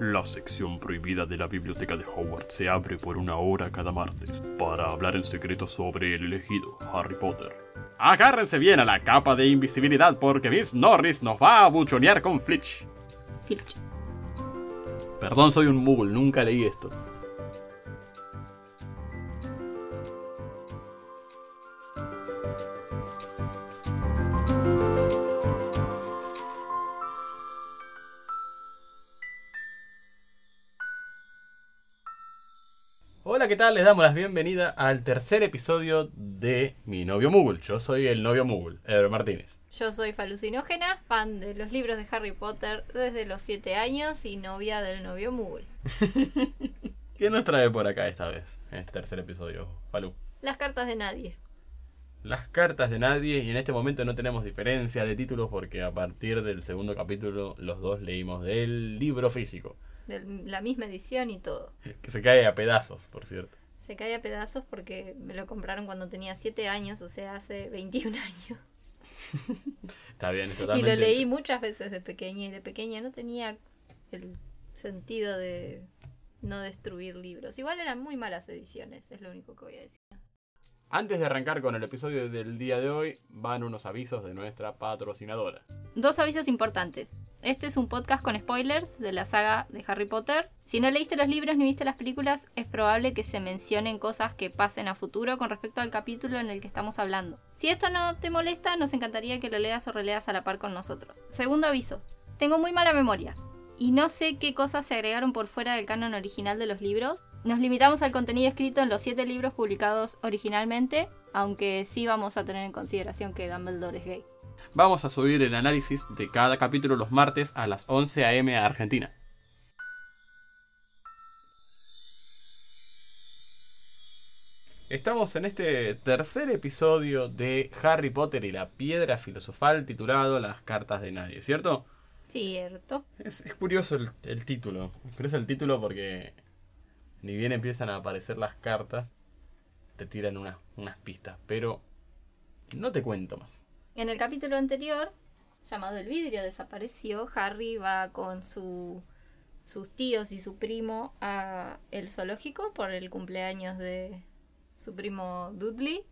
La sección prohibida de la biblioteca de Hogwarts se abre por una hora cada martes para hablar en secreto sobre el elegido Harry Potter. Agárrense bien a la capa de invisibilidad porque Miss Norris nos va a buchonear con Flitch. Filch. Perdón, soy un muggle, nunca leí esto. Tal? Les damos la bienvenida al tercer episodio de Mi novio Muggle. Yo soy el novio Muggle, Ever Martínez. Yo soy falucinógena, fan de los libros de Harry Potter desde los 7 años y novia del novio Muggle. ¿Qué nos trae por acá esta vez, en este tercer episodio, Falú? Las cartas de nadie. Las cartas de nadie y en este momento no tenemos diferencia de títulos porque a partir del segundo capítulo los dos leímos del libro físico, De la misma edición y todo. que se cae a pedazos, por cierto. Se cae a pedazos porque me lo compraron cuando tenía 7 años, o sea, hace 21 años. Está bien, es Y totalmente... lo leí muchas veces de pequeña y de pequeña no tenía el sentido de no destruir libros. Igual eran muy malas ediciones, es lo único que voy a decir. Antes de arrancar con el episodio del día de hoy, van unos avisos de nuestra patrocinadora. Dos avisos importantes. Este es un podcast con spoilers de la saga de Harry Potter. Si no leíste los libros ni viste las películas, es probable que se mencionen cosas que pasen a futuro con respecto al capítulo en el que estamos hablando. Si esto no te molesta, nos encantaría que lo leas o releas a la par con nosotros. Segundo aviso. Tengo muy mala memoria y no sé qué cosas se agregaron por fuera del canon original de los libros. Nos limitamos al contenido escrito en los siete libros publicados originalmente, aunque sí vamos a tener en consideración que Dumbledore es gay. Vamos a subir el análisis de cada capítulo los martes a las 11 a.m. a Argentina. Estamos en este tercer episodio de Harry Potter y la piedra filosofal titulado Las cartas de nadie, ¿cierto? Cierto. Es, es curioso el, el título. Es curioso el título porque ni bien empiezan a aparecer las cartas, te tiran unas, unas pistas, pero no te cuento más. En el capítulo anterior, llamado El vidrio desapareció, Harry va con su, sus tíos y su primo a el zoológico por el cumpleaños de su primo Dudley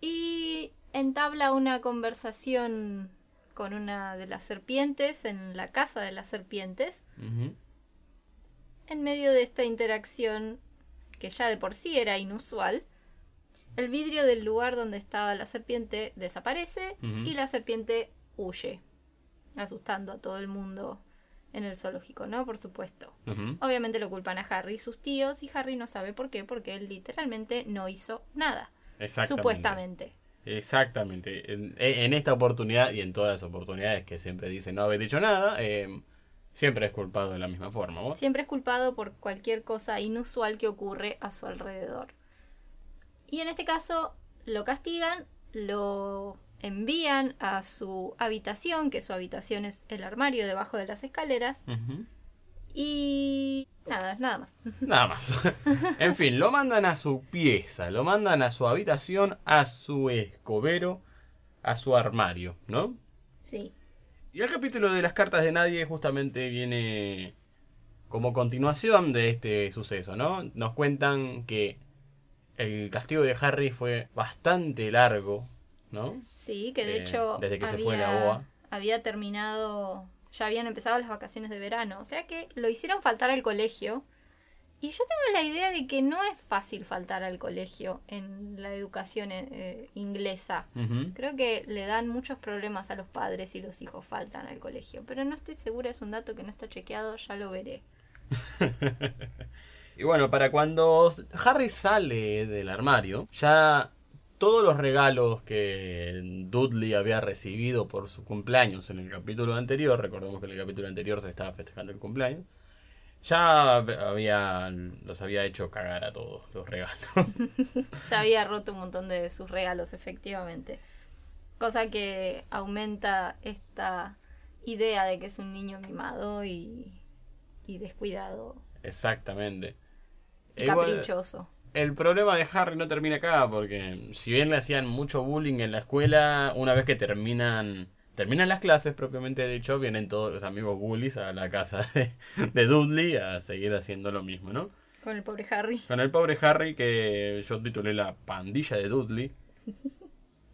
y entabla una conversación con una de las serpientes en la casa de las serpientes. En medio de esta interacción, que ya de por sí era inusual, el vidrio del lugar donde estaba la serpiente desaparece y la serpiente huye, asustando a todo el mundo en el zoológico, ¿no? Por supuesto. Obviamente lo culpan a Harry y sus tíos y Harry no sabe por qué, porque él literalmente no hizo nada. Supuestamente. Exactamente. En, en esta oportunidad y en todas las oportunidades que siempre dicen no haber dicho nada, eh, siempre es culpado de la misma forma. ¿vos? Siempre es culpado por cualquier cosa inusual que ocurre a su alrededor. Y en este caso lo castigan, lo envían a su habitación, que su habitación es el armario debajo de las escaleras. Y nada, nada más. Nada más. en fin, lo mandan a su pieza, lo mandan a su habitación, a su escobero, a su armario, ¿no? Sí. Y el capítulo de las cartas de nadie justamente viene como continuación de este suceso, ¿no? Nos cuentan que el castigo de Harry fue bastante largo, ¿no? Sí, que de Eh, hecho desde que se fue la había terminado, ya habían empezado las vacaciones de verano, o sea que lo hicieron faltar al colegio. Y yo tengo la idea de que no es fácil faltar al colegio en la educación eh, inglesa. Ujú. Creo que le dan muchos problemas a los padres si los hijos faltan al colegio, pero no estoy segura, es un dato que no está chequeado, ya lo veré. Y bueno, para cuando Harry sale del armario, ya todos los regalos que Dudley había recibido por su cumpleaños en el capítulo anterior, recordemos que en el capítulo anterior se estaba festejando el cumpleaños, ya había, los había hecho cagar a todos los regalos. Ya había roto un montón de sus regalos, efectivamente. Cosa que aumenta esta idea de que es un niño mimado y, y descuidado Exactamente. y Igual, caprichoso. El problema de Harry no termina acá, porque si bien le hacían mucho bullying en la escuela, una vez que terminan Terminan las clases, propiamente dicho, vienen todos los amigos bullies a la casa de, de Dudley a seguir haciendo lo mismo, ¿no? Con el pobre Harry. Con el pobre Harry, que yo titulé la pandilla de Dudley.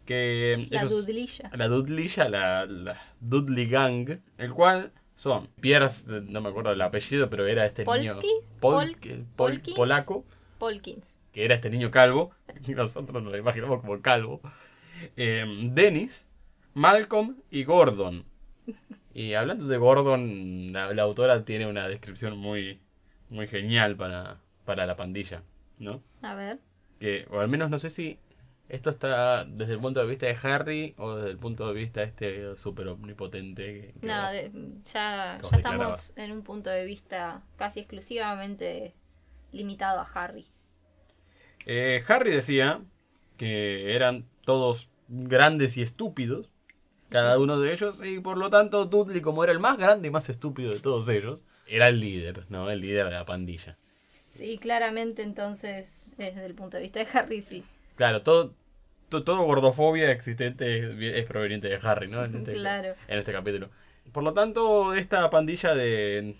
Que La Dudlilla. la Dudleyya, la, la Dudley Gang, el cual son Pierce, no me acuerdo el apellido, pero era este niño Polski, Pol- Pol- Pol- Polkins. polaco, Polkins. que era este niño calvo, y nosotros nos lo imaginamos como calvo. Eh, Dennis, Malcolm y Gordon. Y hablando de Gordon, la, la autora tiene una descripción muy, muy genial para, para la pandilla, ¿no? A ver. que, o al menos no sé si esto está desde el punto de vista de Harry o desde el punto de vista este súper omnipotente. que- que- No, de- ya, ya estamos en un punto de vista casi exclusivamente limitado a Harry. Eh, Harry decía que eran todos grandes y estúpidos, cada uno de ellos, y por lo tanto Dudley, como era el más grande y más estúpido de todos ellos, era el líder, ¿no? El líder de la pandilla. Sí, claramente entonces, desde el punto de vista de Harry, sí. Claro, todo, to- todo gordofobia existente es, es proveniente de Harry, ¿no? En este, Claro. en este capítulo. Por lo tanto, esta pandilla de,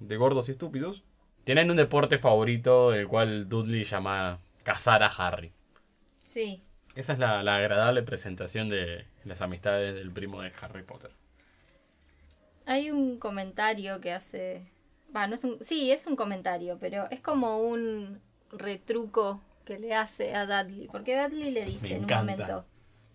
de gordos y estúpidos tienen un deporte favorito, el cual Dudley llama cazar a Harry. Sí. Esa es la, la agradable presentación de las amistades del primo de Harry Potter. Hay un comentario que hace... No es un... Sí, es un comentario, pero es como un retruco que le hace a Dudley. Porque Dudley le dice Me en un momento...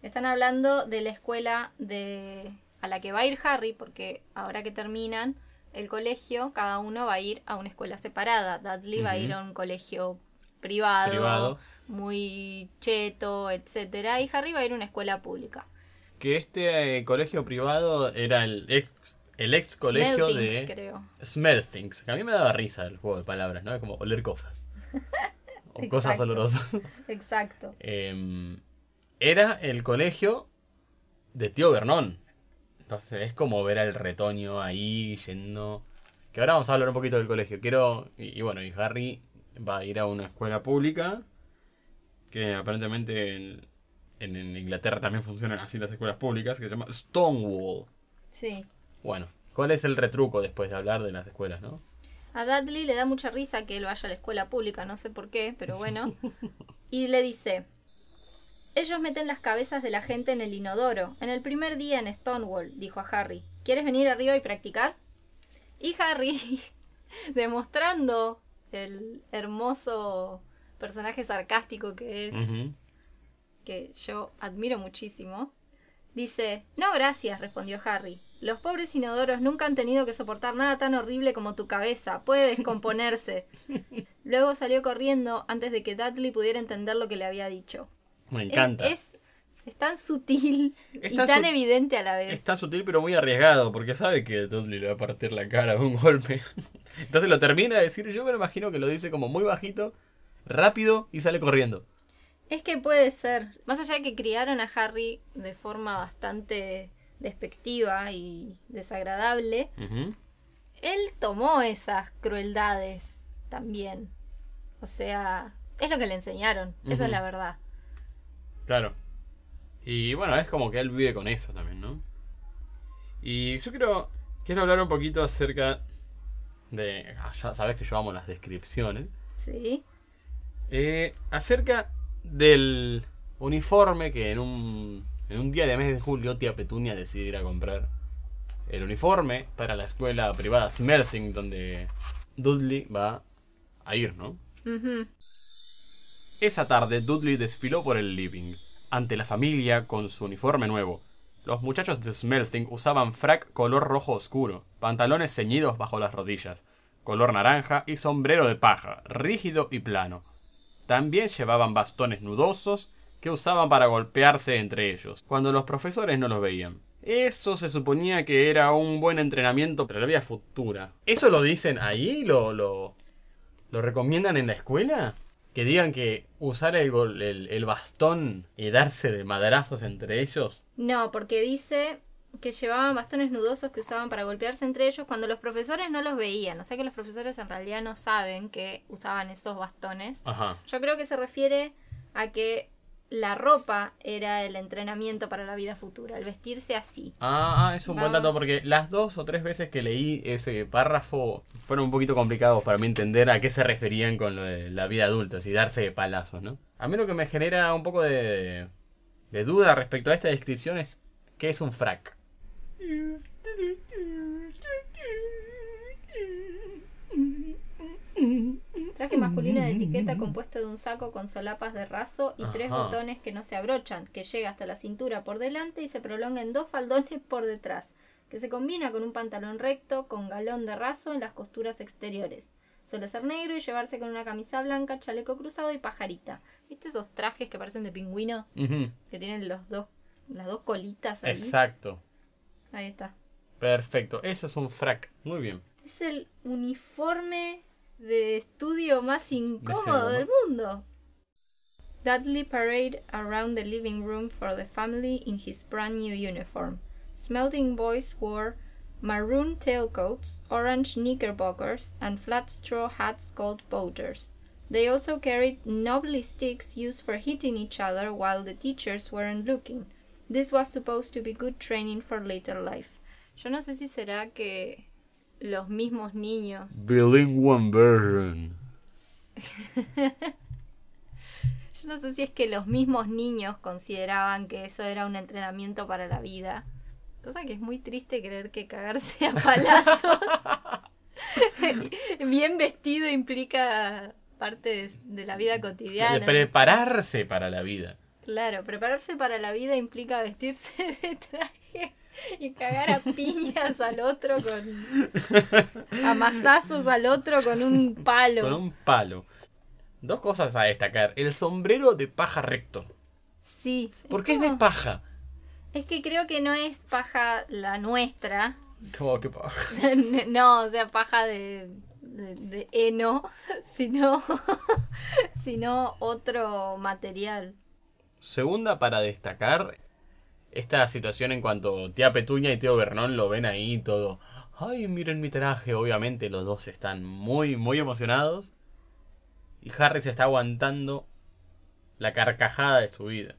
Están hablando de la escuela de a la que va a ir Harry, porque ahora que terminan el colegio, cada uno va a ir a una escuela separada. Dudley va a ir a un colegio privado, Privado. muy cheto, etcétera, y Harry va a ir a una escuela pública. Que este eh, colegio privado era el ex, el ex colegio Smeltings, de creo. Smell Things. Que a mí me daba risa el juego de palabras, ¿no? Es como oler cosas. O cosas olorosas. Exacto. Em, era el colegio de tío Vernon. Entonces es como ver al retoño ahí yendo. Que ahora vamos a hablar un poquito del colegio. Quiero. Y, y bueno, y Harry va a ir a una escuela pública. Que aparentemente en, en- en Inglaterra también funcionan así las escuelas públicas. Que se llama Stonewall. Sí. Bueno, ¿cuál es el retruco después de hablar de las escuelas, no? A Dudley le da mucha risa que él vaya a la escuela pública, no sé por qué, pero bueno. Y le dice, ellos meten las cabezas de la gente en el inodoro. En el primer día en Stonewall, dijo a Harry, ¿quieres venir arriba y practicar? Y Harry, demostrando el hermoso personaje sarcástico que es, que yo admiro muchísimo, dice, no gracias, respondió Harry. Los pobres inodoros nunca han tenido que soportar nada tan horrible como tu cabeza. Puede descomponerse. Luego salió corriendo antes de que Dudley pudiera entender lo que le había dicho. Me Es- encanta. Es, es tan sutil Es y tan tan su- evidente a la vez. Es tan sutil pero muy arriesgado, porque sabe que Dudley le va a partir la cara de un golpe. Entonces lo termina de decir, yo me lo imagino que lo dice como muy bajito, rápido y sale corriendo. Es que puede ser. Más allá de que criaron a Harry de forma bastante despectiva y desagradable, él tomó esas crueldades también. O sea, es lo que le enseñaron. Esa es la verdad. Claro. Y bueno, es como que él vive con eso también, ¿no? Y yo quiero, quiero hablar un poquito acerca de... ah, ya sabes que yo amo las descripciones. Sí. Eh, acerca del uniforme que en un, en un día de mes de julio tía Petunia decide ir a comprar el uniforme para la escuela privada Smelthing donde Dudley va a ir, ¿no? Ujú. Esa tarde Dudley desfiló por el living, ante la familia con su uniforme nuevo. Los muchachos de Smelthing usaban frac color rojo oscuro, pantalones ceñidos bajo las rodillas, color naranja y sombrero de paja, rígido y plano. También llevaban bastones nudosos que usaban para golpearse entre ellos, cuando los profesores no los veían. Eso se suponía que era un buen entrenamiento para la vida futura. ¿Eso lo dicen ahí? ¿Lo, lo, lo recomiendan en la escuela? Que digan que usar el, el bastón y darse de madrazos entre ellos. No, porque dice que llevaban bastones nudosos que usaban para golpearse entre ellos cuando los profesores no los veían. O sea que los profesores en realidad no saben que usaban esos bastones. Ajá. Yo creo que se refiere a que la ropa era el entrenamiento para la vida futura, el vestirse así. Ah, ah, es un buen dato porque las dos o tres veces que leí ese párrafo fueron un poquito complicados para mí entender a qué se referían con lo de la vida adulta, si darse de palazos, ¿no? A mí lo que me genera un poco de, de duda respecto a esta descripción es qué es un frac. Traje masculino de etiqueta compuesto de un saco con solapas de raso y tres botones que no se abrochan, que llega hasta la cintura por delante y se prolonga en dos faldones por detrás, que se combina con un pantalón recto con galón de raso en las costuras exteriores. Suele ser negro y llevarse con una camisa blanca, chaleco cruzado y pajarita. ¿Viste esos trajes que parecen de pingüino? Que tienen los dos, las dos colitas ahí. Exacto. Ahí está. Perfecto. Eso es un frac. Muy bien. Es el uniforme de estudio más incómodo del mundo. Dudley parade around the living room for the family in his brand new uniform. Smelting boys wore maroon tailcoats, orange knickerbockers, and flat straw hats called boaters. They also carried knobbly sticks used for hitting each other while the teachers weren't looking. This was supposed to be good training for later life. Yo no sé si será que los mismos niños Bilingual version. Yo no sé si es que los mismos niños consideraban que eso era un entrenamiento para la vida. Cosa que es muy triste creer que cagarse a palazos bien vestido implica parte de, de la vida cotidiana. Prepararse para la vida. Claro, prepararse para la vida implica vestirse de traje y cagar a piñas al otro con. a al otro con un palo. Con un palo. Dos cosas a destacar. El sombrero de paja recto. Sí. ¿Por qué es de paja? Es que creo que no es paja la nuestra. ¿Cómo que paja? no, o sea, paja de, de, de heno, sino, sino otro material. Segunda para destacar esta situación en cuanto tía Petuña y tío Bernón lo ven ahí todo. Ay, miren mi traje. Obviamente los dos están muy, muy emocionados. Y Harry se está aguantando la carcajada de su vida.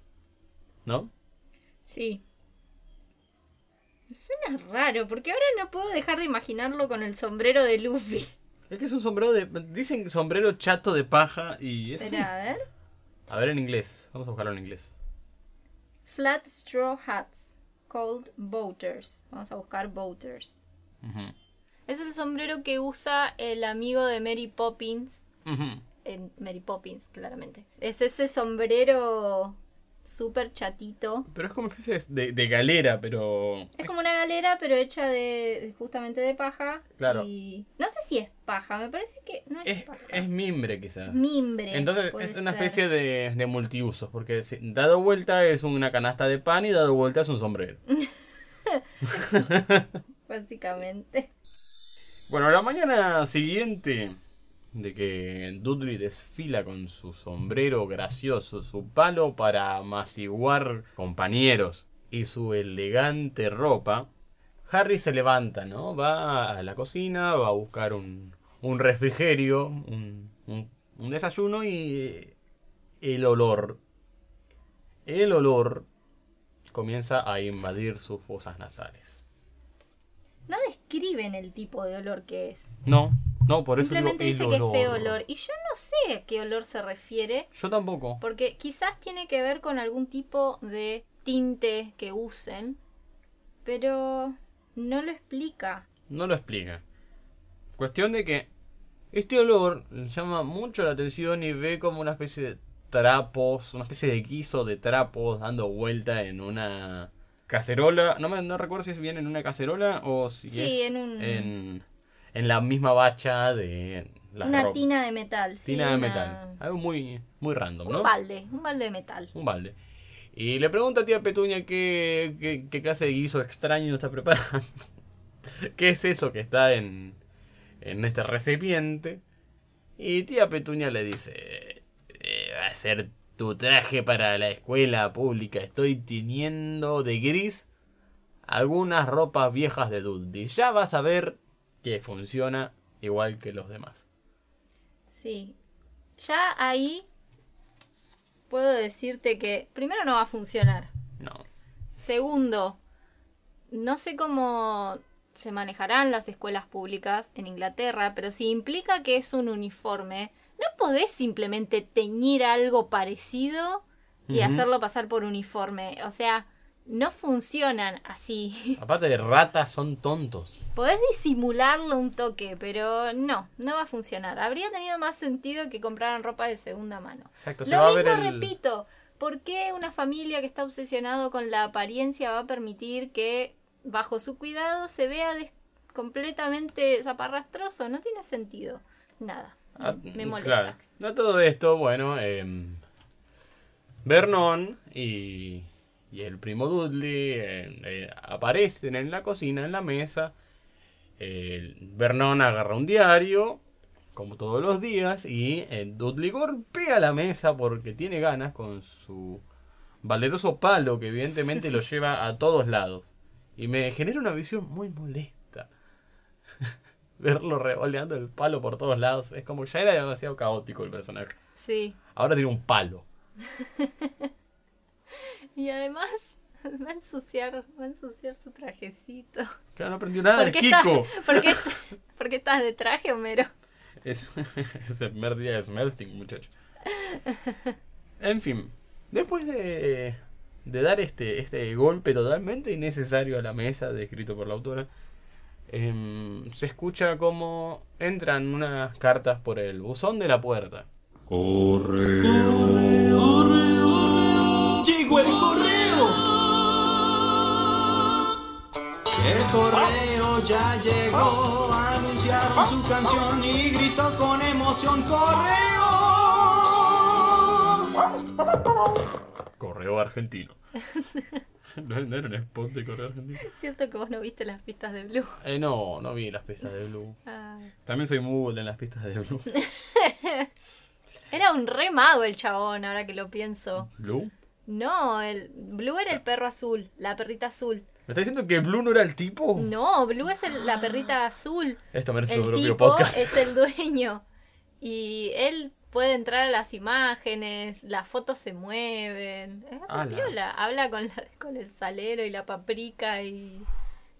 ¿No? Sí. Suena raro, porque ahora no puedo dejar de imaginarlo con el sombrero de Luffy. Es que es un sombrero de... Dicen sombrero chato de paja y es así. Espera, a ver. A ver en inglés. Vamos a buscarlo en inglés. Flat straw hats, called boaters. Vamos a buscar boaters. Es el sombrero que usa el amigo de Mary Poppins en Mary Poppins, claramente. Es ese sombrero súper chatito. Pero es como una especie de, de galera, pero... Es como una galera, pero hecha de justamente de paja. Claro. Y no sé si es paja, me parece que no es, Es, paja. es mimbre quizás. mimbre. Entonces es una especie de, de multiusos, porque dado vuelta es una canasta de pan y dado vuelta es un sombrero. Básicamente. Bueno, la mañana siguiente de que Dudley desfila con su sombrero gracioso, su palo para amaciguar compañeros y su elegante ropa, Harry se levanta, ¿no? Va a la cocina, va a buscar un, refrigerio, un desayuno y el olor, el olor comienza a invadir sus fosas nasales. No describen el tipo de olor que es. No, no, por eso digo Simplemente el dice que es olor. feo olor. Y yo no sé a qué olor se refiere. Yo tampoco. Porque quizás tiene que ver con algún tipo de tinte que usen. Pero no lo explica. No lo explica. Cuestión de que este olor llama mucho la atención y ve como una especie de trapos, una especie de guiso de trapos dando vuelta en una cacerola. No me no recuerdo si es bien en una cacerola o si Sí, es en un- en, en la misma bacha de la una ropa. tina de metal. sí, Tina de una- metal. Algo muy, muy random, ¿no? Un balde, un balde de metal. Un balde. Y le pregunta a tía Petuña qué, qué, qué clase de guiso extraño está preparando. ¿Qué es eso que está en, en este recipiente? Y tía Petuña le dice, "Eh, va a ser tu traje para la escuela pública. Estoy teniendo de gris algunas ropas viejas de Dudley. Ya vas a ver que funciona igual que los demás. Sí. Ya ahí puedo decirte que primero no va a funcionar. No. Segundo, no sé cómo se manejarán las escuelas públicas en Inglaterra, pero si implica que es un uniforme, no podés simplemente teñir algo parecido y hacerlo pasar por uniforme. O sea, no funcionan así. Aparte de ratas, son tontos. Podés disimularlo un toque, pero no, no va a funcionar. Habría tenido más sentido que compraran ropa de segunda mano. Exacto, se Lo va a mismo ver el... repito, ¿por qué una familia que está obsesionado con la apariencia va a permitir que bajo su cuidado se vea completamente zaparrastroso? No tiene sentido. Nada. Ah, me molesta. Claro. A todo esto, bueno, em, Vernon y, y el primo Dudley eh, eh, aparecen en la cocina, en la mesa. Vernon agarra un diario, como todos los días, y eh, Dudley golpea la mesa porque tiene ganas con su valeroso palo que evidentemente lo lleva a todos lados. Y me genera una visión muy molesta. Verlo revoleando el palo por todos lados. Es como ya era demasiado caótico el personaje. Sí. Ahora tiene un palo. Y además va a ensuciar, va a ensuciar su trajecito. Claro, no aprendió nada de ¿Por qué, estás, Kiko. por, qué, est- por qué estás de traje, Homero? Es, es el primer día de Smelting, muchacho. En fin, después de, de dar este, este golpe totalmente innecesario a la mesa, descrito por la autora, em, se escucha como entran unas cartas por el buzón de la puerta. Correo. Llegó el correo. El correo ya llegó. Anunciaron su canción y gritó con emoción: ¡Correo! Correo argentino. ¿No, no era un spot de correo argentino? Es cierto que vos no viste las pistas de Blue. Eh, no, no vi las pistas de Blue. Ah. También soy muy en las pistas de Blue. Era un re mago el chabón, ahora que lo pienso. ¿Blue? No, el Blue era el perro azul, la perrita azul. ¿Me está diciendo que Blue no era el tipo? No, Blue es el- la perrita azul. Esto merece su El propio tipo podcast. es el dueño. Y él puede entrar a las imágenes, las fotos se mueven. Es. Habla con, la- con el salero y la paprika y,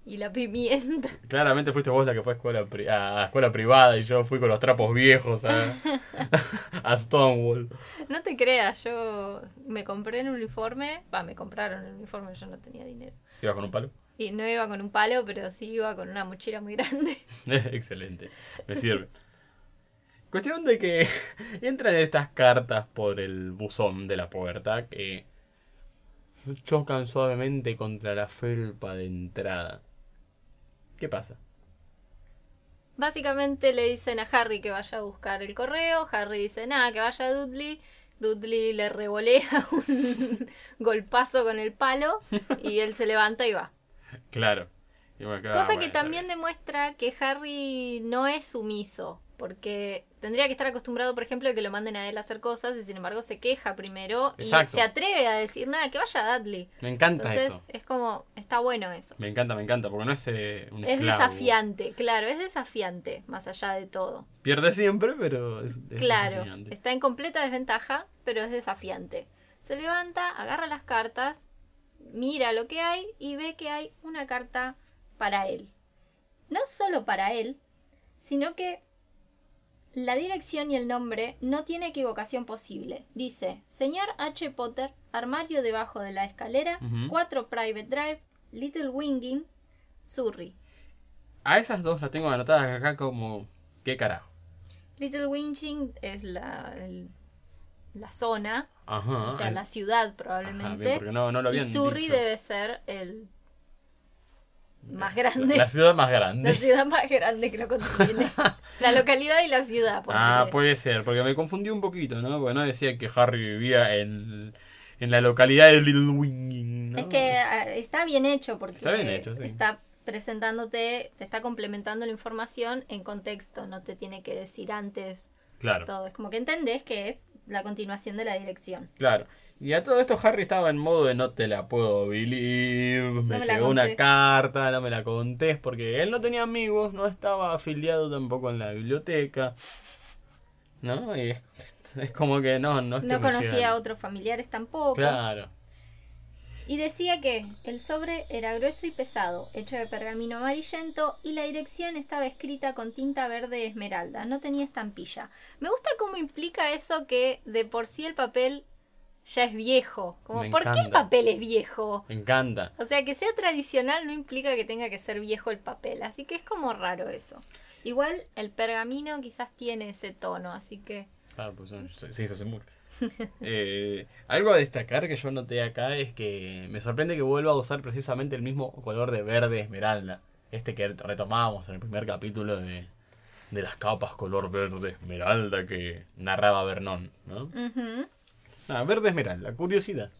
y la pimienta. Claramente fuiste vos la que fue a escuela, pri- a escuela privada y yo fui con los trapos viejos a, a Stonewall. No te creas, yo me compré el uniforme. Va, me compraron el uniforme, yo no tenía dinero. ¿Ibas con un palo? Y no iba con un palo, pero sí iba con una mochila muy grande. Excelente, me sirve. Cuestión de que entran estas cartas por el buzón de la puerta que chocan suavemente contra la felpa de entrada. ¿Qué pasa? Básicamente le dicen a Harry que vaya a buscar el correo. Harry dice nada, que vaya a Dudley. Dudley le revolea un golpazo con el palo y él se levanta y va. Claro. Y bueno, claro, Cosa bueno, que también demuestra que Harry no es sumiso, porque tendría que estar acostumbrado, por ejemplo, a que lo manden a él a hacer cosas y sin embargo se queja primero y se atreve a decir nada, que vaya a Dudley. Me encanta Entonces eso. es como, está bueno eso. Me encanta, me encanta, porque no es eh, un Es esclavo. desafiante, claro, es desafiante, más allá de todo. Pierde siempre, pero es, es Claro, desafiante. está en completa desventaja, pero es desafiante. Se levanta, agarra las cartas, mira lo que hay y ve que hay una carta para él. No solo para él, sino que la dirección y el nombre no tiene equivocación posible. Dice, señor H. Potter, armario debajo de la escalera. 4 Private Drive, Little Winging, Surrey. A esas dos las tengo anotadas acá como... ¿Qué carajo? Little Winging es la, el- la zona, Ajá. o sea, la ciudad Ajá, probablemente. bien, porque no, no lo y Surrey dicho. debe ser el más grande. La ciudad más La grande. ciudad más grande que lo contiene. la localidad y la ciudad. Ah, ponele. puede ser, porque me confundí un poquito, ¿no? Porque no decía que Harry vivía en, en la localidad de Little Winging, ¿no? Es que ah, está bien hecho porque Está bien hecho, sí. está presentándote, te está complementando la información en contexto, no te tiene que decir antes Claro, todo. Es como que entendés que es la continuación de la dirección. claro. Y a todo esto Harry estaba en modo de no te la puedo believe, me, llegó una carta, no me la contés, porque él no tenía amigos, no estaba afiliado tampoco en la biblioteca, ¿no? Y es- Es como que no, no es No conocía a otros familiares tampoco. Claro. Y decía que el sobre era grueso y pesado, hecho de pergamino amarillento, y la dirección estaba escrita con tinta verde esmeralda, no tenía estampilla. Me gusta cómo implica eso que de por sí el papel ya es viejo. Como, Me ¿Por qué el papel es viejo? Me encanta. O sea, que sea tradicional no implica que tenga que ser viejo el papel, así que es como raro eso. Igual el pergamino quizás tiene ese tono, así que... Claro, pues sí, eso se muere. Eh, algo a destacar que yo noté acá es que me sorprende que vuelva a usar precisamente el mismo color de verde esmeralda. Este que retomábamos en el primer capítulo de, de las capas color verde esmeralda que narraba Vernon, ¿no? Ah, verde esmeralda, curiosidad.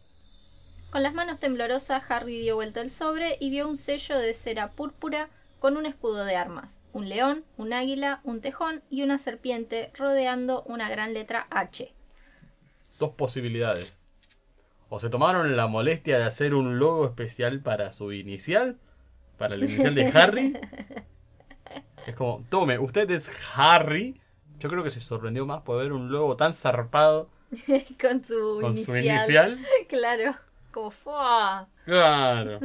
Con las manos temblorosas, Harry dio vuelta el sobre y vio un sello de cera púrpura con un escudo de armas, un león, un águila, un tejón y una serpiente rodeando una gran letra H. Dos posibilidades. O se tomaron la molestia de hacer un logo especial para su inicial, para la inicial de Harry. Es como, tome, usted es Harry. Yo creo que se sorprendió más por ver un logo tan zarpado con su con inicial. su inicial. claro, como fue. Claro.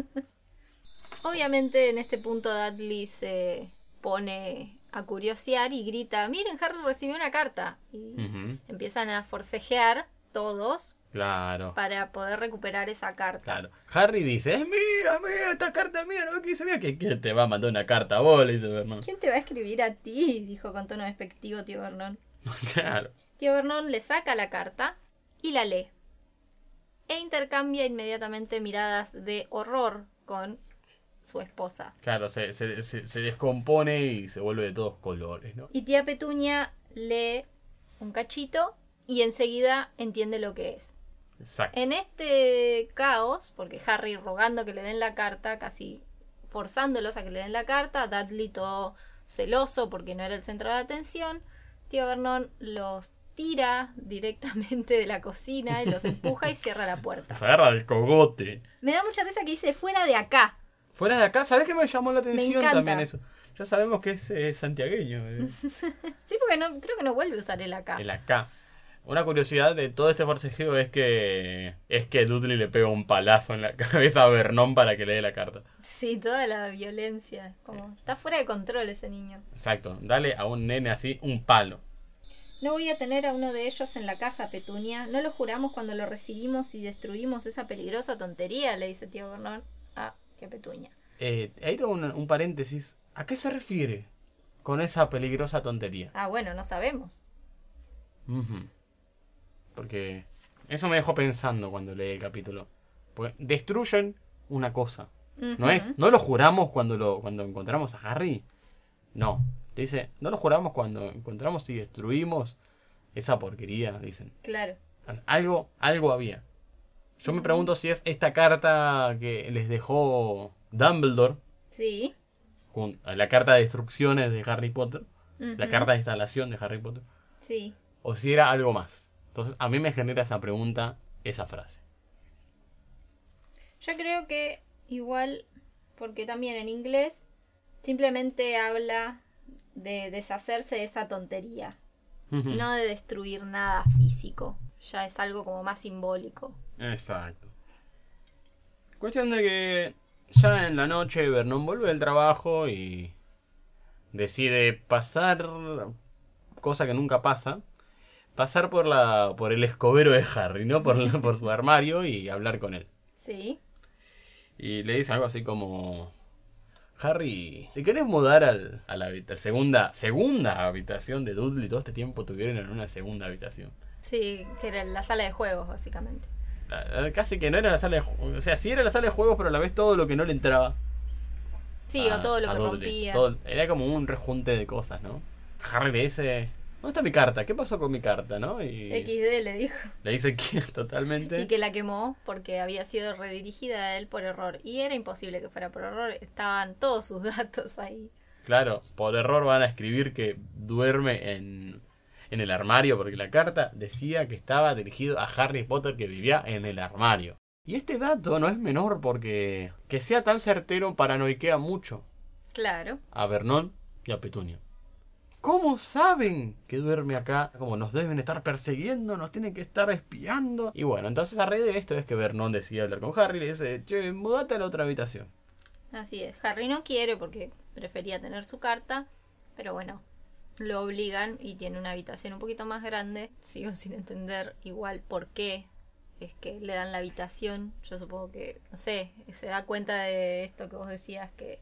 Obviamente en este punto Dudley se pone a curiosear y grita, miren, Harry recibió una carta. Y empiezan a forcejear todos Claro. para poder recuperar esa carta. Claro. Harry dice, es mía, mía, esta carta es mía, no quise mía. que te va a mandar una carta a vos? Le dice Vernon. ¿Quién te va a escribir a ti? dijo con tono despectivo tío Vernon. Claro. Tío Vernon le saca la carta y la lee. E intercambia inmediatamente miradas de horror con su esposa. Claro, se, se, se, se descompone y se vuelve de todos colores, ¿no? Y tía Petunia lee un cachito y enseguida entiende lo que es. Exacto. En este caos, porque Harry rogando que le den la carta, casi forzándolos a que le den la carta, Dudley todo celoso porque no era el centro de atención, tío Vernon los tira directamente de la cocina y los empuja y cierra la puerta. Se agarra del cogote. Me da mucha risa que dice fuera de acá. Fuera de acá, ¿sabes qué me llamó la atención también eso? Ya sabemos que es eh, santiagueño. eh, Sí, porque no, creo que no vuelve a usar el acá. el acá. Una curiosidad de todo este forcejeo es que es que Dudley le pega un palazo en la cabeza a Vernon para que le dé la carta. Sí, toda la violencia. Como, está fuera de control ese niño. Exacto, dale a un nene así un palo. No voy a tener a uno de ellos en la casa, Petunia. No lo juramos cuando lo recibimos y destruimos esa peligrosa tontería, le dice tío Vernon a tía Petunia. Eh, ahí tengo un, un paréntesis. ¿A qué se refiere con esa peligrosa tontería? Ah, bueno, no sabemos. Porque eso me dejó pensando cuando leí el capítulo. Porque destruyen una cosa. ¿No es? ¿No lo juramos cuando lo cuando encontramos a Harry? No. Dice, ¿no lo juramos cuando encontramos y destruimos esa porquería? Dicen. Claro. Algo, algo había. Yo me pregunto si es esta carta que les dejó Dumbledore, Sí. con la carta de instrucciones de Harry Potter, la carta de instalación de Harry Potter, Sí. o si era algo más. Entonces, a mí me genera esa pregunta, esa frase. Yo creo que igual, porque también en inglés simplemente habla de deshacerse de esa tontería, no de destruir nada físico. Ya es algo como más simbólico. Exacto. Cuestión de que ya en la noche Vernon vuelve del trabajo y decide pasar, cosa que nunca pasa, pasar por la por el escobero de Harry, ¿no? Por, la- por su armario y hablar con él. Sí. Y le dice algo así como... Harry, ¿te querés mudar al, a la segunda, segunda habitación de Dudley? Todo este tiempo tuvieron en una segunda habitación. Sí, que era la sala de juegos, básicamente. La- la- Casi que no era la sala de juegos. O sea, sí era la sala de juegos, pero a la vez todo lo que no le entraba. Sí, a- o todo lo que Dudley. rompía. Todo- era como un rejunte de cosas, ¿no? Harry le dice, ¿dónde está mi carta? ¿Qué pasó con mi carta, no? Y XD le dijo. le dice que totalmente... Y que la quemó porque había sido redirigida a él por error. Y era imposible que fuera por error. Estaban todos sus datos ahí. Claro, por error van a escribir que duerme en, en el armario, porque la carta decía que estaba dirigido a Harry Potter que vivía en el armario. Y este dato no es menor porque que sea tan certero paranoiquea mucho Claro. a Vernon y a Petunia. ¿Cómo saben que duerme acá? Como nos deben estar persiguiendo, nos tienen que estar espiando. Y bueno, entonces a raíz de esto es que Vernon decide hablar con Harry y le dice, che, mudate a la otra habitación. Así es. Harry no quiere porque prefería tener su carta, pero bueno, lo obligan y tiene una habitación un poquito más grande. Sigo sin entender igual por qué es que le dan la habitación. Yo supongo que, no sé, se da cuenta de esto que vos decías que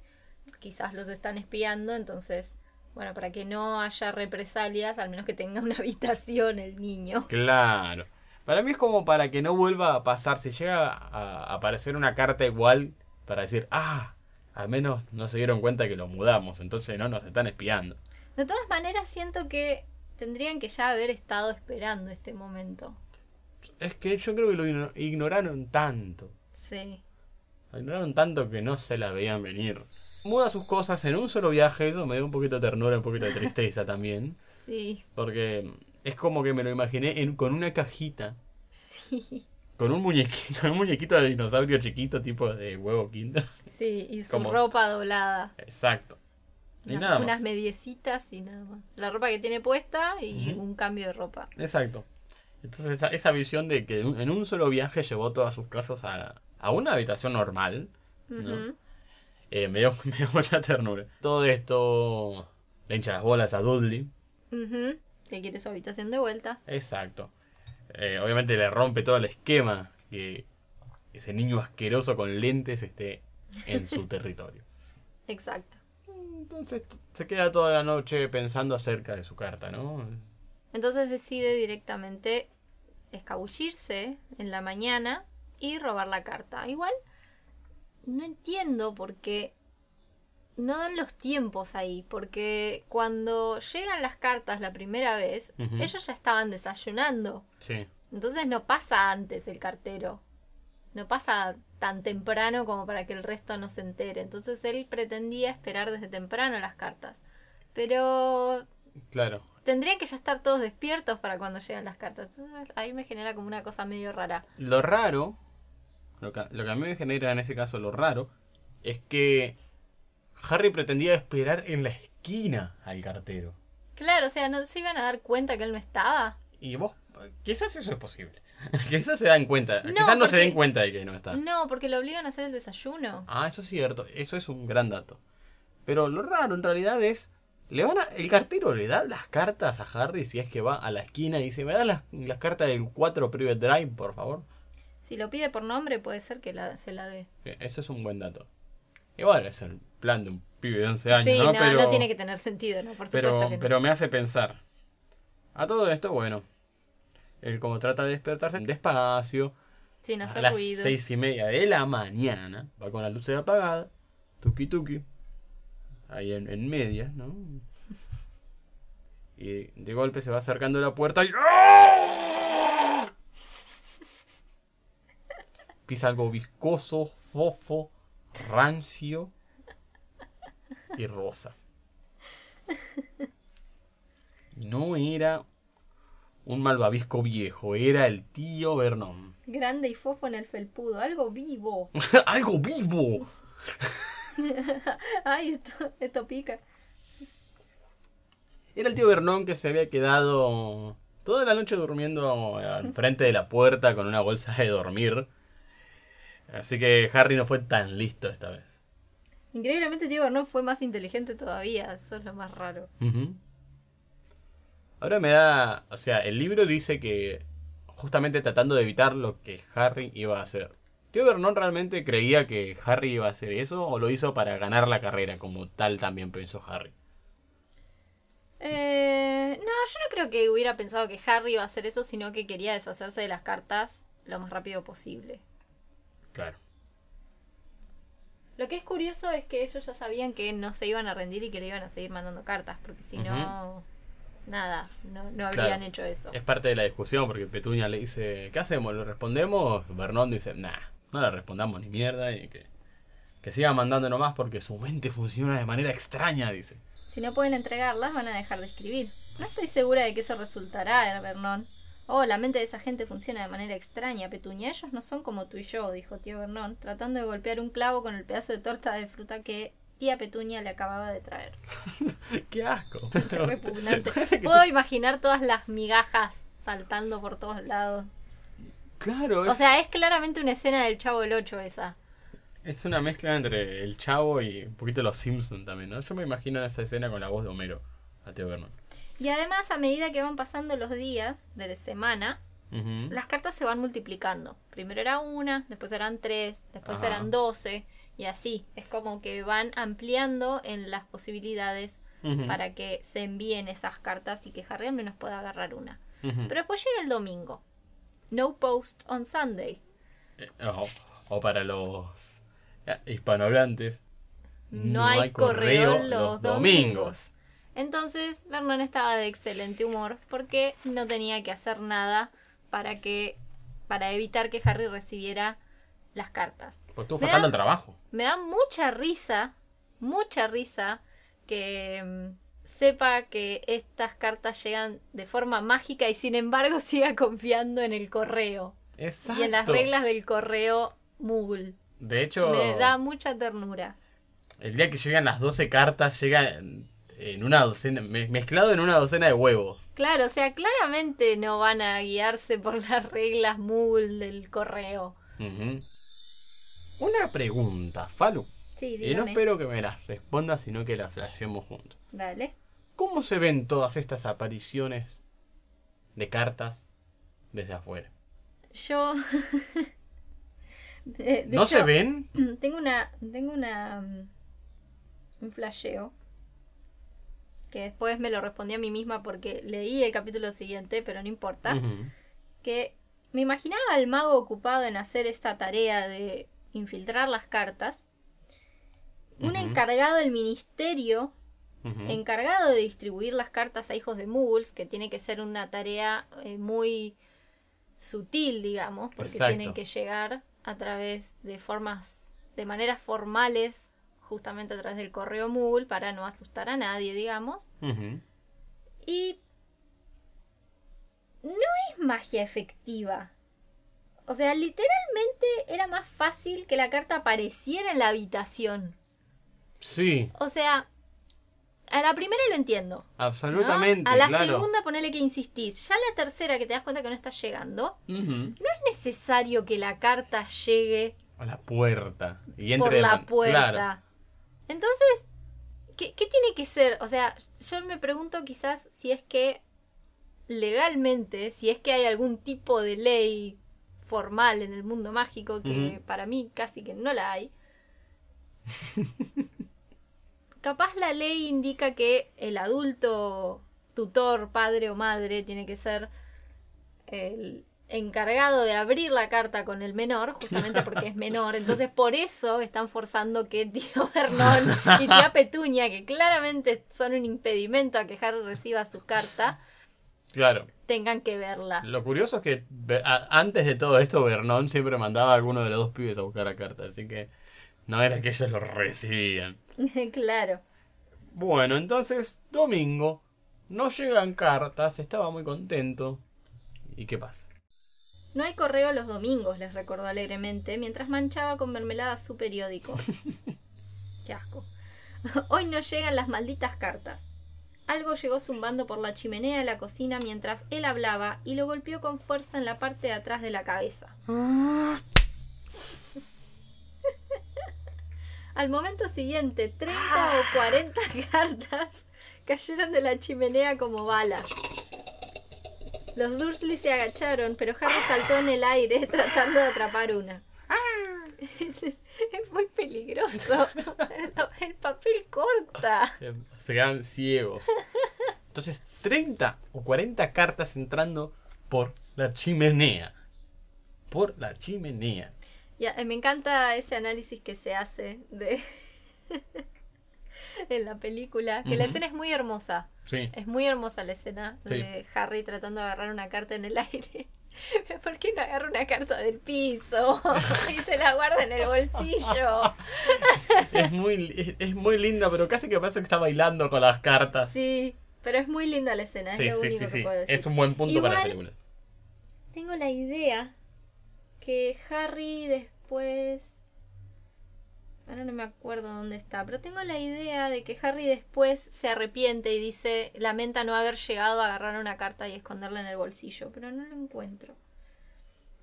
quizás los están espiando, entonces, bueno, para que no haya represalias, al menos que tenga una habitación el niño. Claro. Para mí es como para que no vuelva a pasar. Si llega a aparecer una carta igual, para decir, ah, al menos no se dieron cuenta que lo mudamos, entonces no nos están espiando. De todas maneras, siento que tendrían que ya haber estado esperando este momento. Es que yo creo que lo igno- ignoraron tanto. Sí. Ignoraron tanto que no se la veían venir. Muda sus cosas en un solo viaje, eso me dio un poquito de ternura, un poquito de tristeza también. Sí. Porque es como que me lo imaginé en- con una cajita, Sí. con un muñequito, un muñequito de dinosaurio chiquito, tipo de huevo Kinder. Sí, y su Como- ropa doblada. Exacto. Y nada más. Unas mediecitas y nada más. La ropa que tiene puesta y un cambio de ropa. Exacto. Entonces esa, esa visión de que en un solo viaje llevó todas sus cosas a, a una habitación normal, ¿no? Eh, me, dio, me dio mucha ternura. Todo esto le hincha las bolas a Dudley. Ujú. Que quiere su habitación de vuelta. Exacto. Eh, obviamente le rompe todo el esquema que ese niño asqueroso con lentes esté en su territorio. Exacto. Entonces se queda toda la noche pensando acerca de su carta, ¿no? Entonces decide directamente escabullirse en la mañana y robar la carta. Igual no entiendo por qué no dan los tiempos ahí, porque cuando llegan las cartas la primera vez, ellos ya estaban desayunando. Sí. Entonces no pasa antes el cartero. No pasa tan temprano como para que el resto no se entere. Entonces él pretendía esperar desde temprano las cartas. Pero Claro. tendrían que ya estar todos despiertos para cuando llegan las cartas. Entonces ahí me genera como una cosa medio rara. Lo raro, lo que, lo que a mí me genera en ese caso lo raro, es que Harry pretendía esperar en la esquina al cartero. Claro, o sea, ¿no se iban a dar cuenta que él no estaba? Y vos, quizás eso es posible. quizás se dan cuenta, No, quizás no se den cuenta de que no está. No, porque lo obligan a hacer el desayuno. Ah, eso es cierto, eso es un gran dato. Pero lo raro en realidad es, le van a, el cartero le da las cartas a Harry si es que va a la esquina y dice, me da las, las cartas del 4 Private Drive, por favor. Si lo pide por nombre, puede ser que la- se la dé. Eso es un buen dato. Igual es el plan de un pibe de 11 años, sí, ¿no? no, pero, no tiene que tener sentido, ¿no? Por supuesto pero, que no. pero me hace pensar. A todo esto, bueno, él como trata de despertarse despacio, Sin a hacer las ruido. seis y media de la mañana, va con la luz apagada, tuki tuki, ahí en, en medias, ¿no? Y de golpe se va acercando a la puerta y... ¡Ah! Pisa algo viscoso, fofo, rancio y rosa. No era un malvavisco viejo, era el tío Vernon. Grande y fofo en el felpudo, algo vivo. ¡Algo vivo! Ay, esto, esto pica. Era el tío Vernon que se había quedado toda la noche durmiendo al frente de la puerta con una bolsa de dormir. Así que Harry no fue tan listo esta vez. Increíblemente, tío Vernon fue más inteligente todavía. Eso es lo más raro. Ahora me da... O sea, el libro dice que justamente tratando de evitar lo que Harry iba a hacer. ¿Tío Vernon realmente creía que Harry iba a hacer eso o lo hizo para ganar la carrera como tal también pensó Harry? Eh, no, yo no creo que hubiera pensado que Harry iba a hacer eso, sino que quería deshacerse de las cartas lo más rápido posible. Claro. Lo que es curioso es que ellos ya sabían que no se iban a rendir y que le iban a seguir mandando cartas, porque si no, nada, no, no habrían Claro. hecho eso. Es parte de la discusión porque Petunia le dice, ¿qué hacemos? ¿Lo respondemos? Vernon dice, nah, no le respondamos ni mierda y que, que siga mandando nomás porque su mente funciona de manera extraña, dice. Si no pueden entregarlas, van a dejar de escribir. No estoy segura de que eso resultará, Vernon. Oh, la mente de esa gente funciona de manera extraña, Petunia. Ellos no son como tú y yo, dijo tío Vernon, tratando de golpear un clavo con el pedazo de torta de fruta que tía Petunia le acababa de traer. ¡Qué asco! Repugnante. Puedo imaginar todas las migajas saltando por todos lados. Claro, O es, sea, es claramente una escena del Chavo del 8 esa. es una mezcla entre el chavo y un poquito los Simpsons también, ¿no? Yo me imagino esa escena con la voz de Homero, a Teo Vernon. Y además, a medida que van pasando los días de la semana, las cartas se van multiplicando. Primero era una, después eran tres, después Ajá. eran doce, y así. Es como que van ampliando en las posibilidades para que se envíen esas cartas y que Harry al menos pueda agarrar una. Pero después llega el domingo. No post on Sunday. Eh, O, o para los eh, hispanohablantes. No, hay correo, los domingos. Entonces Vernon estaba de excelente humor porque no tenía que hacer nada para que para evitar que Harry recibiera las cartas. Pues estuvo faltando el trabajo. Me da mucha risa, mucha risa que mm, sepa que estas cartas llegan de forma mágica y sin embargo siga confiando en el correo Exacto. y en las reglas del correo Moogle. De hecho, Me da mucha ternura. el día que llegan las 12 cartas, llega en, una docena, me- mezclado en una docena de huevos. Claro, o sea, claramente no van a guiarse por las reglas Moogle del correo. Una pregunta, Falu. Sí, Y no espero que me las respondas, sino que las flashemos juntos. Dale. ¿Cómo se ven todas estas apariciones de cartas desde afuera? Yo. de- de ¿No hecho, se ven? Tengo una. Tengo una. mm, Un flasheo. Que después me lo respondí a mí misma porque leí el capítulo siguiente, pero no importa. Que me imaginaba al mago ocupado en hacer esta tarea de infiltrar las cartas. Un encargado del ministerio encargado de distribuir las cartas a hijos de muggles, que tiene que ser una tarea eh, muy sutil, digamos, porque Exacto. tienen que llegar a través de formas, de maneras formales, justamente a través del correo muggle, para no asustar a nadie, digamos. Y no es magia efectiva. O sea, literalmente era más fácil que la carta apareciera en la habitación. Sí, O sea, a la primera lo entiendo. ¿no? absolutamente. A la claro. segunda ponele que insistís. Ya la tercera que te das cuenta que no está llegando, no es necesario que la carta llegue A la puerta. Y entre por la puerta. Claro. Entonces, ¿qué, qué tiene que ser? O sea, yo me pregunto quizás si es que legalmente, si es que hay algún tipo de ley formal en el mundo mágico, que para mí casi que no la hay. Capaz la ley indica que el adulto tutor, padre o madre, tiene que ser el encargado de abrir la carta con el menor, justamente porque es menor. Entonces, por eso están forzando que tío Vernon y tía Petunia, que claramente son un impedimento a que Harry reciba su carta, Claro. tengan que verla. Lo curioso es que antes de todo esto, Vernon siempre mandaba a alguno de los dos pibes a buscar la carta. Así que no era que ellos lo recibían. claro. Bueno, entonces, domingo. No llegan cartas, estaba muy contento. ¿Y qué pasa? No hay correo los domingos, les recordó alegremente, mientras manchaba con mermelada su periódico. Qué asco. Hoy no llegan las malditas cartas. Algo llegó zumbando por la chimenea de la cocina mientras él hablaba y lo golpeó con fuerza en la parte de atrás de la cabeza. Al momento siguiente, 30 o 40 cartas cayeron de la chimenea como balas. Los Dursley se agacharon, pero Harry saltó en el aire tratando de atrapar una. Es muy peligroso. El papel corta. Se, quedan ciegos. Entonces, 30 o 40 cartas entrando por la chimenea. Por la chimenea. Ya, eh, me encanta ese análisis que se hace de en la película, que la escena es muy hermosa. Sí. Es muy hermosa la escena Sí. de Harry tratando de agarrar una carta en el aire. ¿Por qué no agarra una carta del piso y se la guarda en el bolsillo? Es muy, es, es muy linda, pero casi que parece que está bailando con las cartas. Sí, pero es muy linda la escena, es Sí, lo sí, único sí, que puedo decir. Es un buen punto para las Igual- películas. Tengo la idea que Harry después... Ahora no me acuerdo dónde está, pero tengo la idea de que Harry después se arrepiente y dice, lamenta no haber llegado a agarrar una carta y esconderla en el bolsillo, pero no lo encuentro.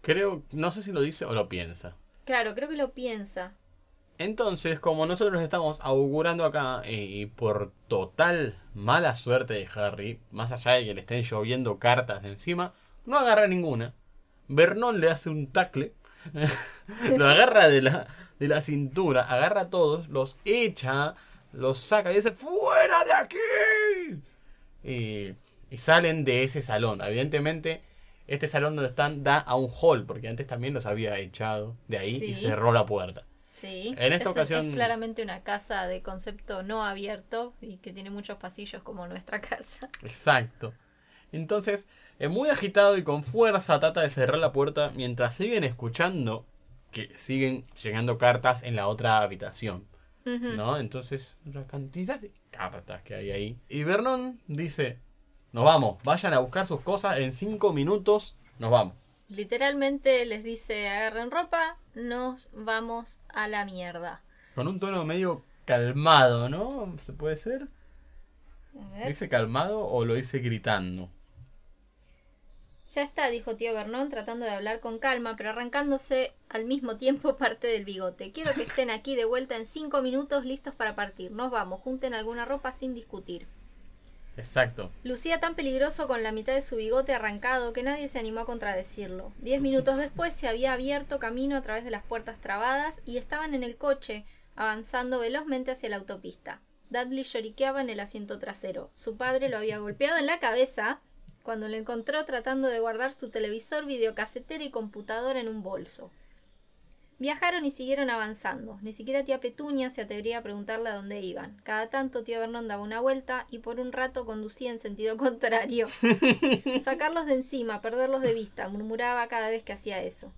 Creo, no sé si lo dice o lo piensa. Claro, creo que lo piensa. Entonces, como nosotros estamos augurando acá, eh, y por total mala suerte de Harry, más allá de que le estén lloviendo cartas de encima, no agarra ninguna. Vernon le hace un tacle, lo agarra de la, de la cintura, agarra a todos, los echa, los saca y dice, ¡Fuera de aquí! Y, y salen de ese salón. Evidentemente, este salón donde están da a un hall, porque antes también los había echado de ahí y cerró la puerta. Sí. En esta Es- ocasión- Es claramente una casa de concepto no abierto y que tiene muchos pasillos como nuestra casa. Exacto. Entonces, es muy agitado y con fuerza trata de cerrar la puerta mientras siguen escuchando que siguen llegando cartas en la otra habitación. ¿No? Entonces, la cantidad de cartas que hay ahí. Y Vernon dice, nos vamos, vayan a buscar sus cosas, en cinco minutos nos vamos. Literalmente les dice agarren ropa, nos vamos a la mierda. Con un tono medio calmado, ¿no? ¿Se puede ser? ¿Lo dice calmado o lo dice gritando? Ya está, dijo tío Vernon tratando de hablar con calma, pero arrancándose al mismo tiempo parte del bigote. Quiero que estén aquí de vuelta en cinco minutos listos para partir. Nos vamos, junten alguna ropa sin discutir. Exacto. Lucía tan peligroso con la mitad de su bigote arrancado que nadie se animó a contradecirlo. Diez minutos después se había abierto camino a través de las puertas trabadas y estaban en el coche, avanzando velozmente hacia la autopista. Dudley lloriqueaba en el asiento trasero. Su padre lo había golpeado en la cabeza cuando lo encontró tratando de guardar su televisor, videocasetera y computadora en un bolso. Viajaron y siguieron avanzando. Ni siquiera tía Petunia se atrevía a preguntarle a dónde iban. Cada tanto tío Vernon daba una vuelta y por un rato conducía en sentido contrario. Sacarlos de encima, perderlos de vista, murmuraba cada vez que hacía eso.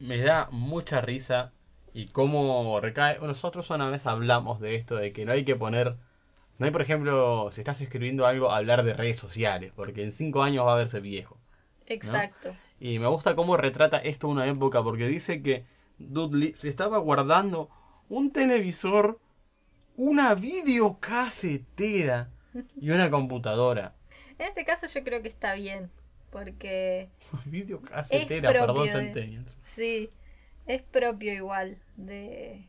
me da mucha risa y cómo recae. Nosotros una vez hablamos de esto, de que no hay que poner. No hay, por ejemplo, si estás escribiendo algo, hablar de redes sociales, porque en cinco años va a verse viejo. Exacto. Y me gusta cómo retrata esto una época, porque dice que Dudley se estaba guardando un televisor, una videocasetera y una computadora. En este caso yo creo que está bien, porque videocasetera, perdón, de- sí, es propio igual de...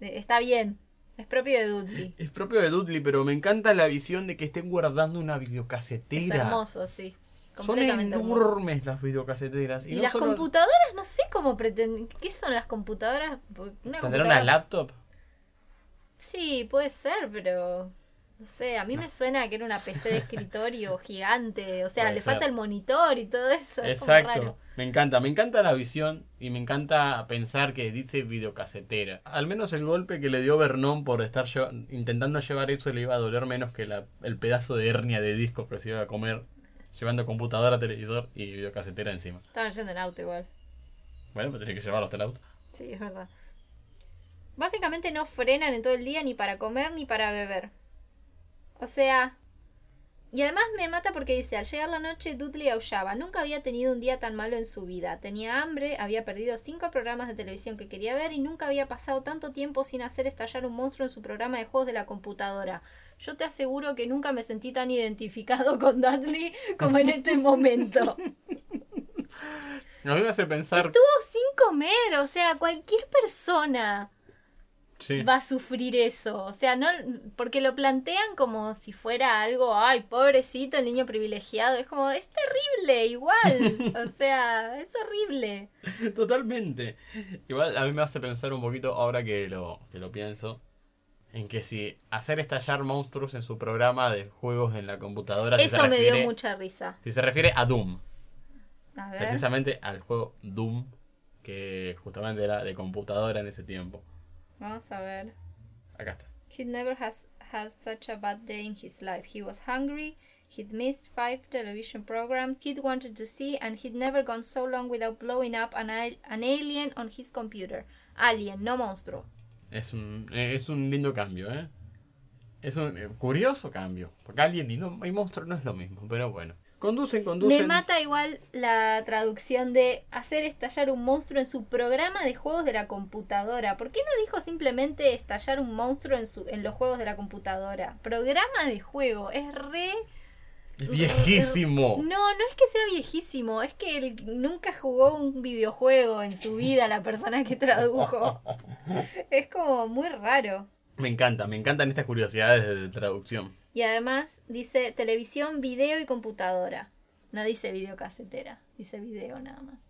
de- está bien, es propio de Dudley. Es propio de Dudley, pero me encanta la visión de que estén guardando una Es videocasetera. hermoso, sí. Son hermoso. enormes las videocaseteras. Y, Y, no las solo- computadoras, no sé cómo pretenden... ¿Qué son las computadoras? Porque Una ¿Tendrá computadora- una laptop? Sí, puede ser, pero... No sé, a mí me suena que era una PC de escritorio gigante. O sea, Puede le ser. falta el monitor y todo eso. Es como Exacto. raro. Me encanta, me encanta la visión y me encanta pensar que dice videocasetera. Al menos el golpe que le dio Vernon por estar lleva- intentando llevar eso le iba a doler menos que la- el pedazo de hernia de discos que se iba a comer llevando computadora, televisor y videocasetera encima. Estaban yendo en auto igual. Bueno, pues tiene que llevarlo hasta el auto. Sí, es verdad. Básicamente no frenan en todo el día ni para comer ni para beber. O sea... Y además me mata porque dice, al llegar la noche Dudley aullaba. Nunca había tenido un día tan malo en su vida. Tenía hambre, había perdido cinco programas de televisión que quería ver y nunca había pasado tanto tiempo sin hacer estallar un monstruo en su programa de juegos de la computadora. Yo te aseguro que nunca me sentí tan identificado con Dudley como en este momento. Mí me hace pensar... Estuvo sin comer, o sea, cualquier persona Sí. va a sufrir eso. O sea, no porque lo plantean como si fuera algo, ay, pobrecito el niño privilegiado. Es como, es terrible, igual. O sea, es horrible. Totalmente. Igual a mí me hace pensar un poquito, ahora que lo, que lo pienso, en que si hacer estallar monstruos en su programa de juegos en la computadora... si Eso me dio mucha risa. Si se refiere a Doom, A ver. precisamente al juego Doom, que justamente era de computadora en ese tiempo. Vamos a ver. Acá está. He never has had such a bad day in his life. He was hungry. He'd missed five television programs he'd wanted to see, and he'd never gone so long without blowing up an, an alien on his computer. Alien, no monstruo. Es un, es un lindo cambio, ¿eh? Es un eh, curioso cambio. Porque alguien y, no, y monstruo no es lo mismo, pero bueno. Conducen, conducen. Me mata igual la traducción de hacer estallar un monstruo en su programa de juegos de la computadora. ¿Por qué no dijo simplemente estallar un monstruo en, su, en los juegos de la computadora? Programa de juego. Es re... Es viejísimo. No, no es que sea viejísimo. Es que él nunca jugó un videojuego en su vida la persona que tradujo. es como muy raro. Me encanta, me encantan estas curiosidades de traducción. Y además dice televisión, video y computadora. No dice videocasetera, dice video nada más.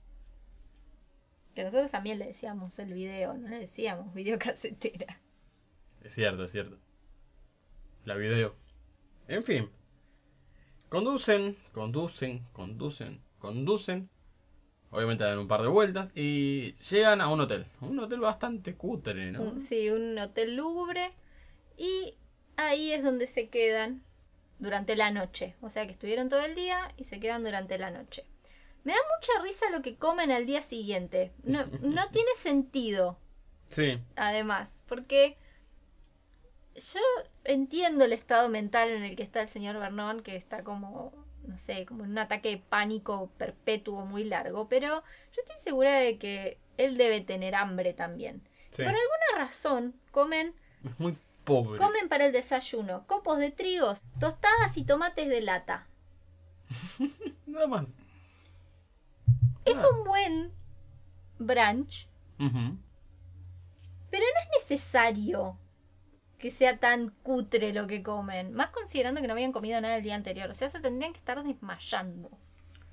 Que nosotros también le decíamos el video, no le decíamos videocasetera. Es cierto, es cierto. La video. En fin. Conducen, conducen, conducen, conducen. Obviamente dan un par de vueltas y llegan a un hotel. Un hotel bastante cutre, ¿no? Un- sí, un hotel lúgubre. Y ahí es donde se quedan durante la noche. O sea que estuvieron todo el día y se quedan durante la noche. Me da mucha risa lo que comen al día siguiente. No, no tiene sentido. Sí. además, porque yo entiendo el estado mental en el que está el señor Vernon, que está como, no sé, como un ataque de pánico perpetuo muy largo, pero yo estoy segura de que él debe tener hambre también. Sí. Por alguna razón, comen, Es muy pobre. comen para el desayuno copos de trigos, tostadas y tomates de lata. Nada más. Es Ah. un buen brunch, pero no es necesario que sea tan cutre lo que comen. Más considerando que no habían comido nada el día anterior. O sea, se tendrían que estar desmayando.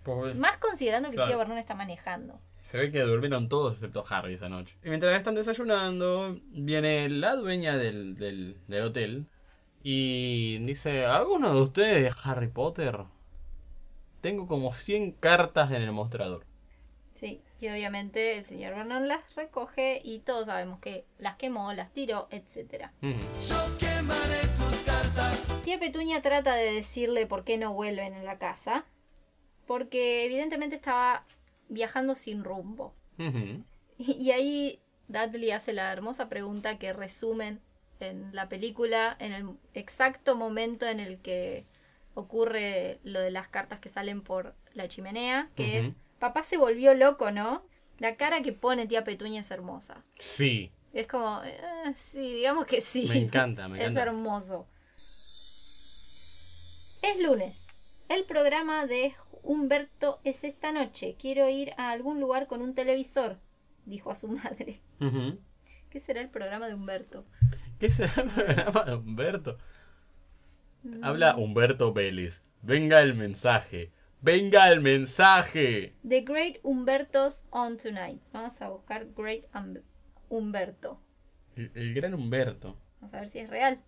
Pobre. Más considerando que Claro. el tío Vernon está manejando. Se ve que durmieron todos excepto Harry esa noche. Y mientras están desayunando, viene la dueña del, del, del hotel y dice, ¿alguno de ustedes Harry Potter? Tengo como 100 cartas en el mostrador. Y obviamente el señor Vernon las recoge y todos sabemos que las quemó, las tiró, etc. Ujú. Tía Petunia trata de decirle por qué no vuelven a la casa. Porque evidentemente estaba viajando sin rumbo. Y, y ahí Dudley hace la hermosa pregunta que resumen en la película en el exacto momento en el que ocurre lo de las cartas que salen por la chimenea, que es, papá se volvió loco, ¿no? La cara que pone tía Petunia es hermosa. Sí. Es como, eh, sí, digamos que sí. Me encanta, me Es encanta. hermoso. Es lunes. El programa de Humberto es esta noche. Quiero ir a algún lugar con un televisor, dijo a su madre. ¿Qué será el programa de Humberto? ¿Qué será el programa de Humberto? Habla Humberto Vélez. Venga el mensaje. Venga el mensaje. The Great Humberto's On Tonight. Vamos a buscar Great Hum- Humberto. El, el gran Humberto. Vamos a ver si es real.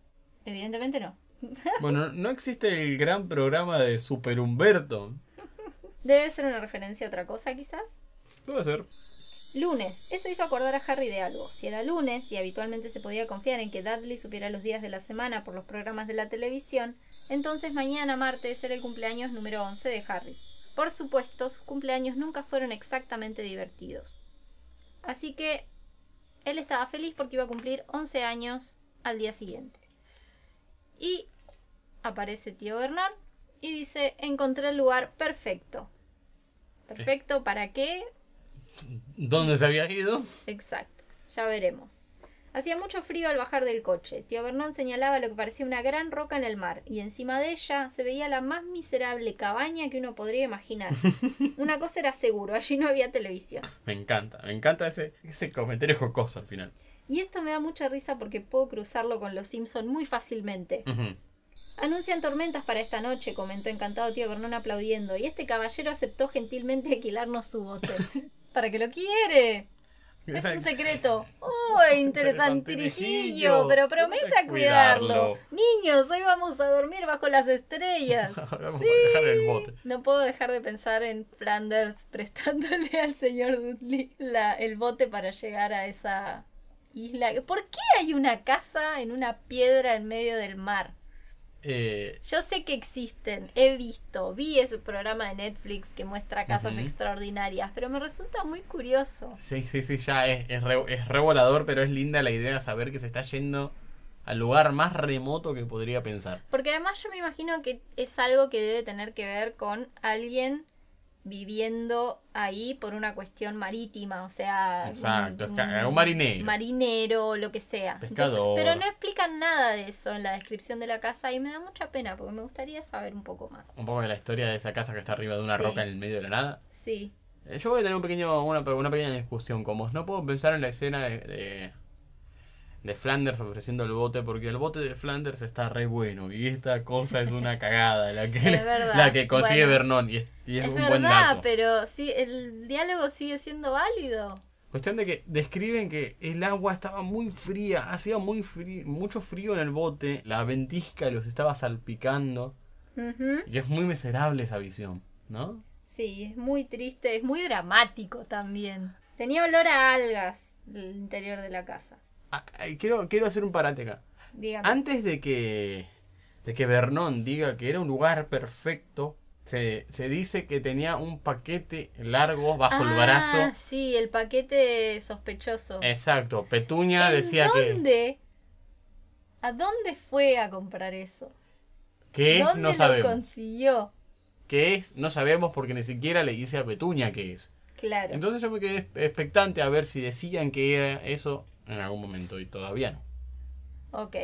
Evidentemente no. Bueno, ¿no existe el gran programa de Super Humberto? Debe ser una referencia a otra cosa, quizás. Puede ser. Lunes. Eso hizo acordar a Harry de algo. Si era lunes y habitualmente se podía confiar en que Dudley supiera los días de la semana por los programas de la televisión, entonces mañana martes era el cumpleaños número 11 de Harry. Por supuesto, sus cumpleaños nunca fueron exactamente divertidos. Así que él estaba feliz porque iba a cumplir 11 años al día siguiente. Y aparece tío Vernon y dice, encontré el lugar perfecto. ¿Perfecto para qué? ¿Dónde se había ido? Exacto, ya veremos. Hacía mucho frío al bajar del coche. Tío Vernon señalaba lo que parecía una gran roca en el mar, y encima de ella se veía la más miserable cabaña que uno podría imaginar. Una cosa era seguro, allí no había televisión. Me encanta, me encanta ese, ese comentario jocoso al final. Y esto me da mucha risa porque puedo cruzarlo con los Simpson muy fácilmente. Anuncian tormentas para esta noche, comentó encantado tío Vernon aplaudiendo, y este caballero aceptó gentilmente alquilarnos su bote. ¿Para que lo quiere? Es un secreto. ¡Uy, interesantirijillo! Pero prometa cuidarlo. Niños, hoy vamos a dormir bajo las estrellas. Ahora vamos a dejar el bote. No puedo dejar de pensar en Flanders prestándole al señor Dudley la, el bote para llegar a esa isla. ¿Por qué hay una casa en una piedra en medio del mar? Eh, Yo sé que existen, he visto, vi ese programa de Netflix que muestra casas extraordinarias, pero me resulta muy curioso. sí, sí, sí, ya es, es, re, es re volador, pero es linda la idea de saber que se está yendo al lugar más remoto que podría pensar. Porque además yo me imagino que es algo que debe tener que ver con alguien viviendo ahí por una cuestión marítima, o sea, Exacto, que- un marinero. marinero, lo que sea. Pescador. pero no explican nada de eso en la descripción de la casa y me da mucha pena porque me gustaría saber un poco más. Un poco de la historia de esa casa que está arriba de una Sí. roca en el medio de la nada. Sí, Eh, Yo voy a tener un pequeño, una, una pequeña discusión con vos. No puedo pensar en la escena de, de, de Flanders ofreciendo el bote porque el bote de Flanders está re bueno y esta cosa es una cagada la que, verdad. la que consigue Bueno, Vernon y es, y es es un verdad, buen dato. pero sí, el diálogo sigue siendo válido. Cuestión de que describen que el agua estaba muy fría, hacía muy frío, mucho frío en el bote, la ventisca los estaba salpicando y es muy miserable esa visión, ¿no? Sí, es muy triste, es muy dramático también. Tenía olor a algas el interior de la casa. Ah, ah, quiero, quiero hacer un parate acá. Dígame. Antes de que, de que Vernon diga que era un lugar perfecto, se, se dice que tenía un paquete largo bajo el Ah, brazo. sí, el paquete sospechoso. Exacto, Petuña ¿En decía que, dónde? ¿A dónde fue a comprar eso? es, ¿Dónde no lo sabemos. consiguió? ¿Qué es? No sabemos porque ni siquiera le dice a Petuña qué es. Claro. Entonces yo me quedé expectante a ver si decían que era eso en algún momento y todavía no. Ok.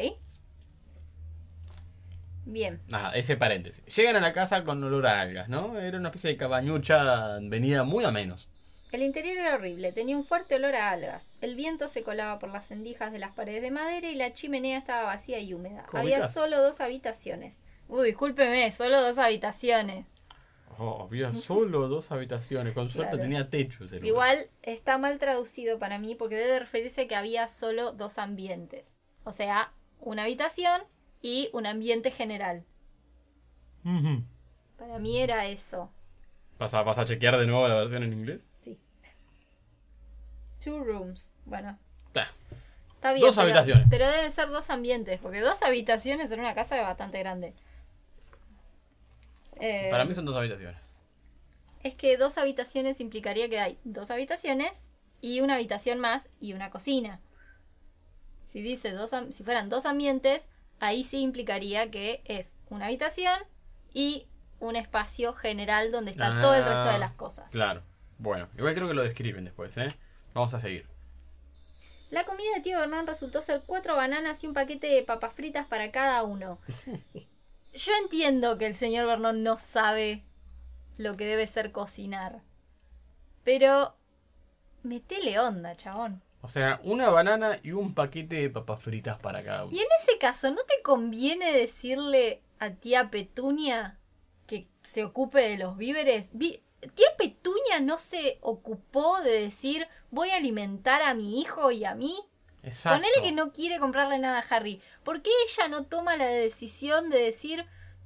Bien. Nada, ese paréntesis. Llegan a la casa con olor a algas, ¿no? Era una especie de cabañucha venida muy a menos. El interior era horrible, tenía un fuerte olor a algas. El viento se colaba por las endijas de las paredes de madera y la chimenea estaba vacía y húmeda. Había solo dos habitaciones. Uy, discúlpeme, solo dos habitaciones. Oh, había solo dos habitaciones. Con suerte Claro. tenía techo. Igual está mal traducido para mí porque debe referirse que había solo dos ambientes. O sea, una habitación y un ambiente general. Para mí era eso. ¿Vas a, vas a chequear de nuevo la versión en inglés? Sí. Two rooms. Bueno, está bien. Dos pero- habitaciones. Pero deben ser dos ambientes, porque dos habitaciones en una casa es bastante grande. Eh, Para mí son dos habitaciones. Es que dos habitaciones implicaría que hay dos habitaciones y una habitación más y una cocina. Si dice dos, si fueran dos ambientes, ahí sí implicaría que es una habitación y un espacio general donde está todo el resto de Ah, las cosas. Claro. Bueno, igual creo que lo describen después, ¿eh? Vamos a seguir. La comida de tío Bernón resultó ser cuatro bananas y un paquete de papas fritas para cada uno. Yo entiendo que el señor Bernón no sabe lo que debe ser cocinar. Pero metele onda, chabón. O sea, una banana y un paquete de papas fritas para cada uno. Y en ese caso, ¿no te conviene decirle a tía Petunia que se ocupe de los víveres? Vi- tía Petunia no se ocupó de decir voy a alimentar a mi hijo y a mí. Exacto. Ponele que no quiere comprarle nada a Harry. ¿Por qué ella no toma la decisión de decir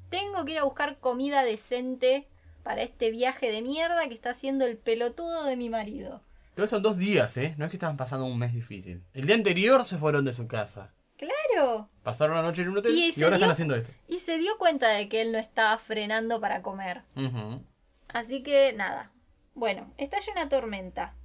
tengo que ir a buscar comida decente para este viaje de mierda que está haciendo el pelotudo de mi marido? Todo esto en dos días, ¿eh? No es que estaban pasando un mes difícil. El día anterior se fueron de su casa. Claro. Pasaron la noche en un hotel Y y, ahora dio- están haciendo esto. Y se dio cuenta de que él no estaba frenando para comer. Ujú. Así que nada. Bueno, estalla una tormenta.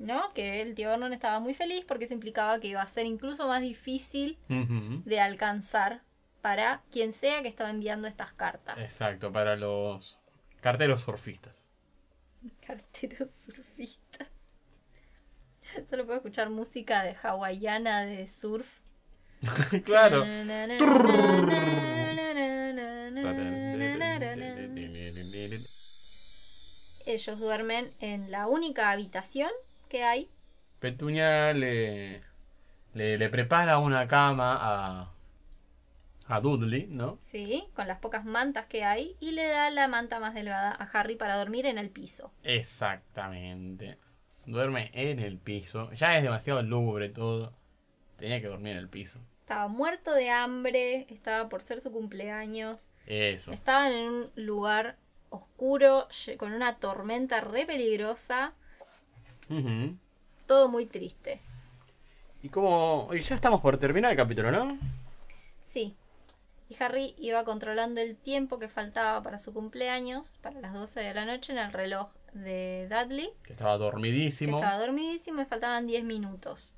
¿No? Que el tío Vernon estaba muy feliz porque eso implicaba que iba a ser incluso más difícil de alcanzar para quien sea que estaba enviando estas cartas. Exacto, para los carteros surfistas. Carteros surfistas. Solo puedo escuchar música de hawaiana de surf. claro. Ellos duermen en la única habitación que hay. Petunia le, le, le prepara una cama a, a Dudley, ¿no? Sí, con las pocas mantas que hay. Y le da la manta más delgada a Harry para dormir en el piso. Exactamente. Duerme en el piso. Ya es demasiado lúgubre todo. Tenía que dormir en el piso. Estaba muerto de hambre, estaba por ser su cumpleaños. Eso. Estaban en un lugar oscuro, con una tormenta re peligrosa. Ujú. Todo muy triste. Y como y ya estamos por terminar el capítulo, ¿no? Sí. Y Harry iba controlando el tiempo que faltaba para su cumpleaños, para las 12 de la noche, en el reloj de Dudley. Que estaba que dormidísimo. Estaba dormidísimo y faltaban 10 minutos.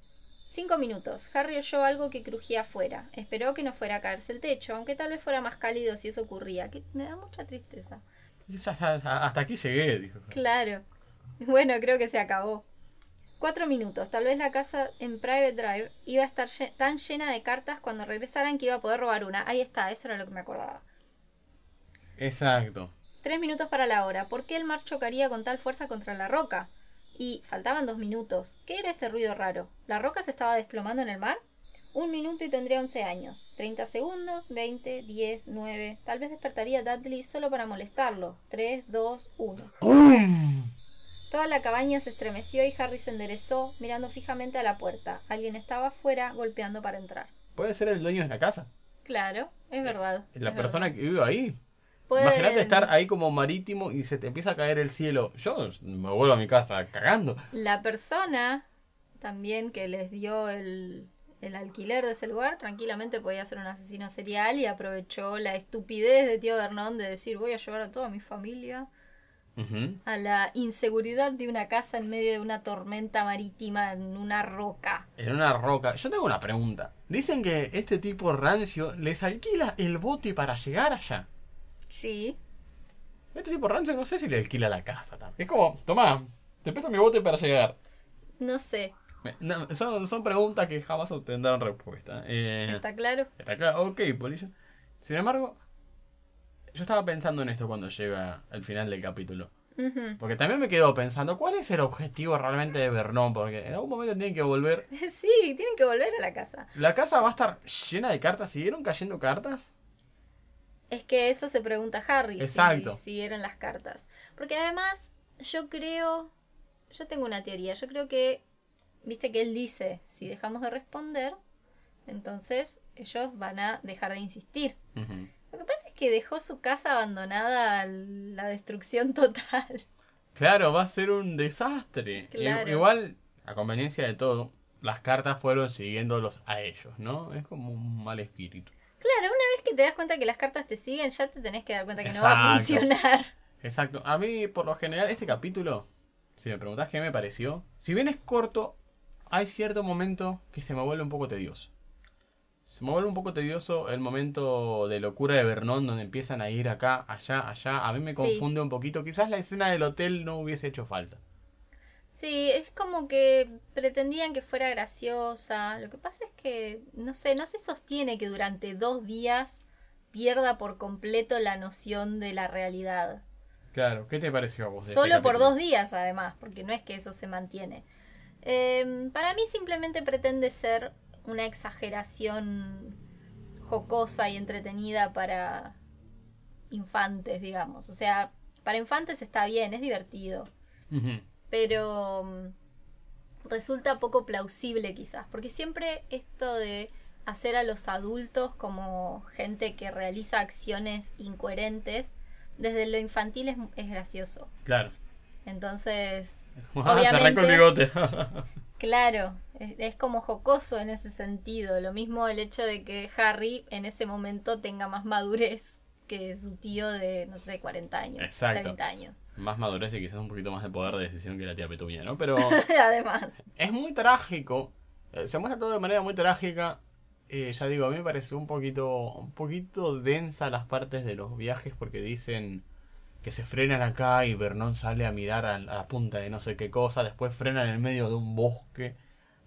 Cinco minutos. Harry oyó algo que crujía afuera. Esperó que no fuera a caerse el techo, aunque tal vez fuera más cálido si eso ocurría. Que me da mucha tristeza. Ya, ya, ya, hasta aquí llegué, dijo. Claro. Bueno, creo que se acabó. Cuatro minutos. Tal vez la casa en Private Drive iba a estar lle- tan llena de cartas cuando regresaran que iba a poder robar una. Ahí está, eso era lo que me acordaba. Exacto. Tres minutos para la hora. ¿Por qué el mar chocaría con tal fuerza contra la roca? Y faltaban dos minutos. ¿Qué era ese ruido raro? ¿La roca se estaba desplomando en el mar? Un minuto y tendría 11 años. 30 segundos, 20, 10, 9. Tal vez despertaría a Dudley solo para molestarlo. 3, 2, 1. Toda la cabaña se estremeció y Harry se enderezó, mirando fijamente a la puerta. Alguien estaba afuera golpeando para entrar. Puede ser el dueño de la casa. Claro, es verdad. La es persona verdad. que vive ahí. Pueden- Imagínate estar ahí como marítimo y se te empieza a caer el cielo. Yo me vuelvo a mi casa cagando. La persona también que les dio el, el alquiler de ese lugar tranquilamente podía ser un asesino serial y aprovechó la estupidez de tío Vernon de decir voy a llevar a toda mi familia A la inseguridad de una casa en medio de una tormenta marítima en una roca. En una roca. Yo tengo una pregunta. Dicen que este tipo rancio les alquila el bote para llegar allá. Sí, Este tipo rancio no sé si le alquila la casa también. Es como, tomá, te peso mi bote para llegar. no sé, no, son, son preguntas que jamás obtendrán respuesta. Eh, ¿está claro? está acá, ok, polillo. Sin embargo, yo estaba pensando en esto cuando llega al final del capítulo. Porque también me quedo pensando, ¿cuál es el objetivo realmente de Vernon? Porque en algún momento tienen que volver. Sí, tienen que volver a la casa. La casa va a estar llena de cartas. ¿Siguieron cayendo cartas? Es que eso se pregunta Harry. Exacto. Si siguieron las cartas. Porque además, yo creo. Yo tengo una teoría. Yo creo que. Viste que él dice: si dejamos de responder, entonces ellos van a dejar de insistir. Ujú. Lo que pasa es que dejó su casa abandonada a la destrucción total. Claro, va a ser un desastre. Claro. Igual, a conveniencia de todo, las cartas fueron siguiéndolos a ellos, ¿no? Es como un mal espíritu. Claro, una vez que te das cuenta que las cartas te siguen, ya te tenés que dar cuenta que no va a funcionar. Exacto. A mí, por lo general, este capítulo, si me preguntás qué me pareció, si bien es corto, hay cierto momento que se me vuelve un poco tedioso. Se me vuelve un poco tedioso el momento de locura de Vernon, donde empiezan a ir acá, allá, allá. A mí me Sí. confunde un poquito. Quizás la escena del hotel no hubiese hecho falta. Sí, es como que pretendían que fuera graciosa. Lo que pasa es que, no sé, no se sostiene que durante dos días pierda por completo la noción de la realidad. Claro, ¿qué te pareció a vos? de este Solo por dos días, además, porque no es que eso se mantiene. Eh, para mí simplemente pretende ser una exageración jocosa y entretenida para infantes, digamos. O sea, para infantes está bien, es divertido pero mm, resulta poco plausible quizás, porque siempre esto de hacer a los adultos como gente que realiza acciones incoherentes, desde lo infantil es, es gracioso. Claro. Entonces, Ah, se arrancó el obviamente, bigote. claro, es, es como jocoso en ese sentido. Lo mismo el hecho de que Harry en ese momento tenga más madurez que su tío de, no sé, 40 años, Exacto. 30 años. más madurez y quizás un poquito más de poder de decisión que la tía Petunia, ¿no? Pero Además, es muy trágico. Eh, Se muestra todo de manera muy trágica. Eh, ya digo, a mí me pareció un poquito, un poquito densa las partes de los viajes porque dicen que se frenan acá y Vernon sale a mirar a, a la punta de no sé qué cosa, después frenan en el medio de un bosque,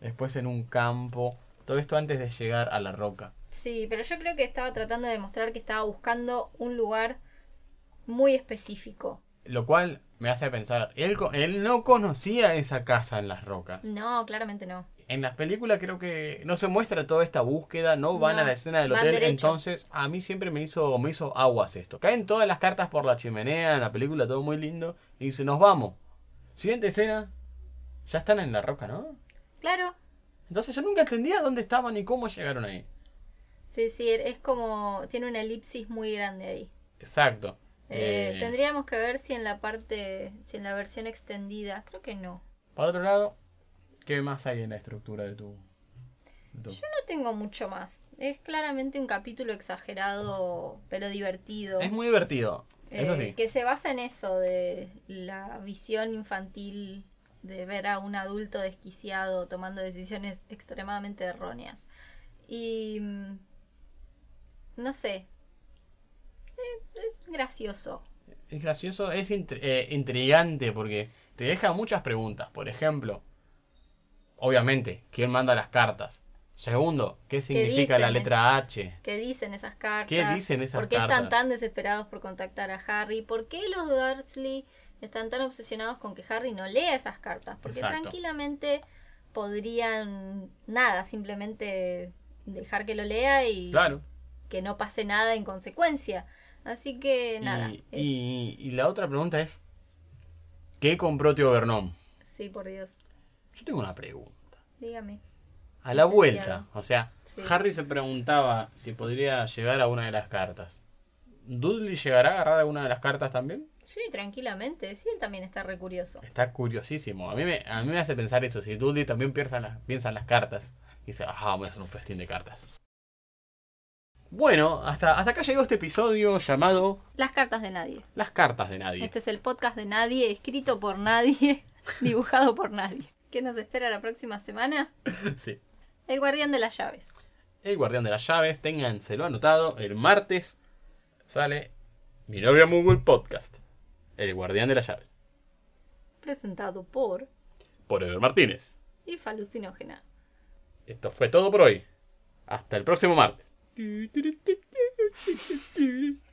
después en un campo, todo esto antes de llegar a la roca. Sí, pero yo creo que estaba tratando de demostrar que estaba buscando un lugar muy específico. Lo cual me hace pensar, él, co- él no conocía esa casa en las rocas. No, claramente no. En las películas creo que no se muestra toda esta búsqueda, no van No, a la escena del hotel, entonces a mí siempre me hizo, me hizo aguas esto. Caen todas las cartas por la chimenea en la película, todo muy lindo, y dice, nos vamos. Siguiente escena, ya están en la roca, ¿no? Claro, Entonces yo nunca entendía dónde estaban y cómo llegaron ahí. sí, sí, es como. Tiene una elipsis muy grande ahí. Exacto. Eh, Eh, Tendríamos que ver si en la parte. Si en la versión extendida. Creo que no. Por otro lado, ¿qué más hay en la estructura de tu... de tu- Yo no tengo mucho más. Es claramente un capítulo exagerado, pero divertido. Es muy divertido, eso Eh, sí. Que se basa en eso, de la visión infantil de ver a un adulto desquiciado tomando decisiones extremadamente erróneas. Y... mm, No sé. Eh, es gracioso. Es gracioso, es intri- eh, intrigante porque te deja muchas preguntas. Por ejemplo, obviamente, ¿quién manda las cartas? Segundo, ¿qué significa la letra H? ¿Qué dicen esas cartas? ¿Qué dicen esas ¿Por qué están tan desesperados por contactar a Harry? ¿Por qué los Dursley están tan obsesionados con que Harry no lea esas cartas? Porque Exacto. tranquilamente podrían, nada, simplemente dejar que lo lea y Claro. que no pase nada en consecuencia. Así que nada. Y, es- y- y la otra pregunta es, ¿qué compró Tío Vernon? Sí, por Dios. Yo tengo una pregunta. Dígame. A la vuelta, o sea, Sí. Harry se preguntaba si podría llegar a una de las cartas. ¿Dudley llegará a agarrar alguna de las cartas también? Sí, tranquilamente. Sí, él también está re curioso. Está curiosísimo. A mí me, a mí me hace pensar eso. Si Dudley también piensa en las, piensa en las cartas. Y dice, ajá, voy a hacer un festín de cartas. Bueno, hasta, hasta acá llegó este episodio llamado Las cartas de nadie. Las cartas de nadie. Este es el podcast de nadie, escrito por nadie, dibujado por nadie. ¿Qué nos espera la próxima semana? Sí. El guardián de las llaves. El guardián de las llaves, ténganselo anotado. El martes sale Mi novia Moogle Podcast. El Guardián de las Llaves. Presentado por. Por Ever Martínez. Y Falucinógena. Esto fue todo por hoy. Hasta el próximo martes.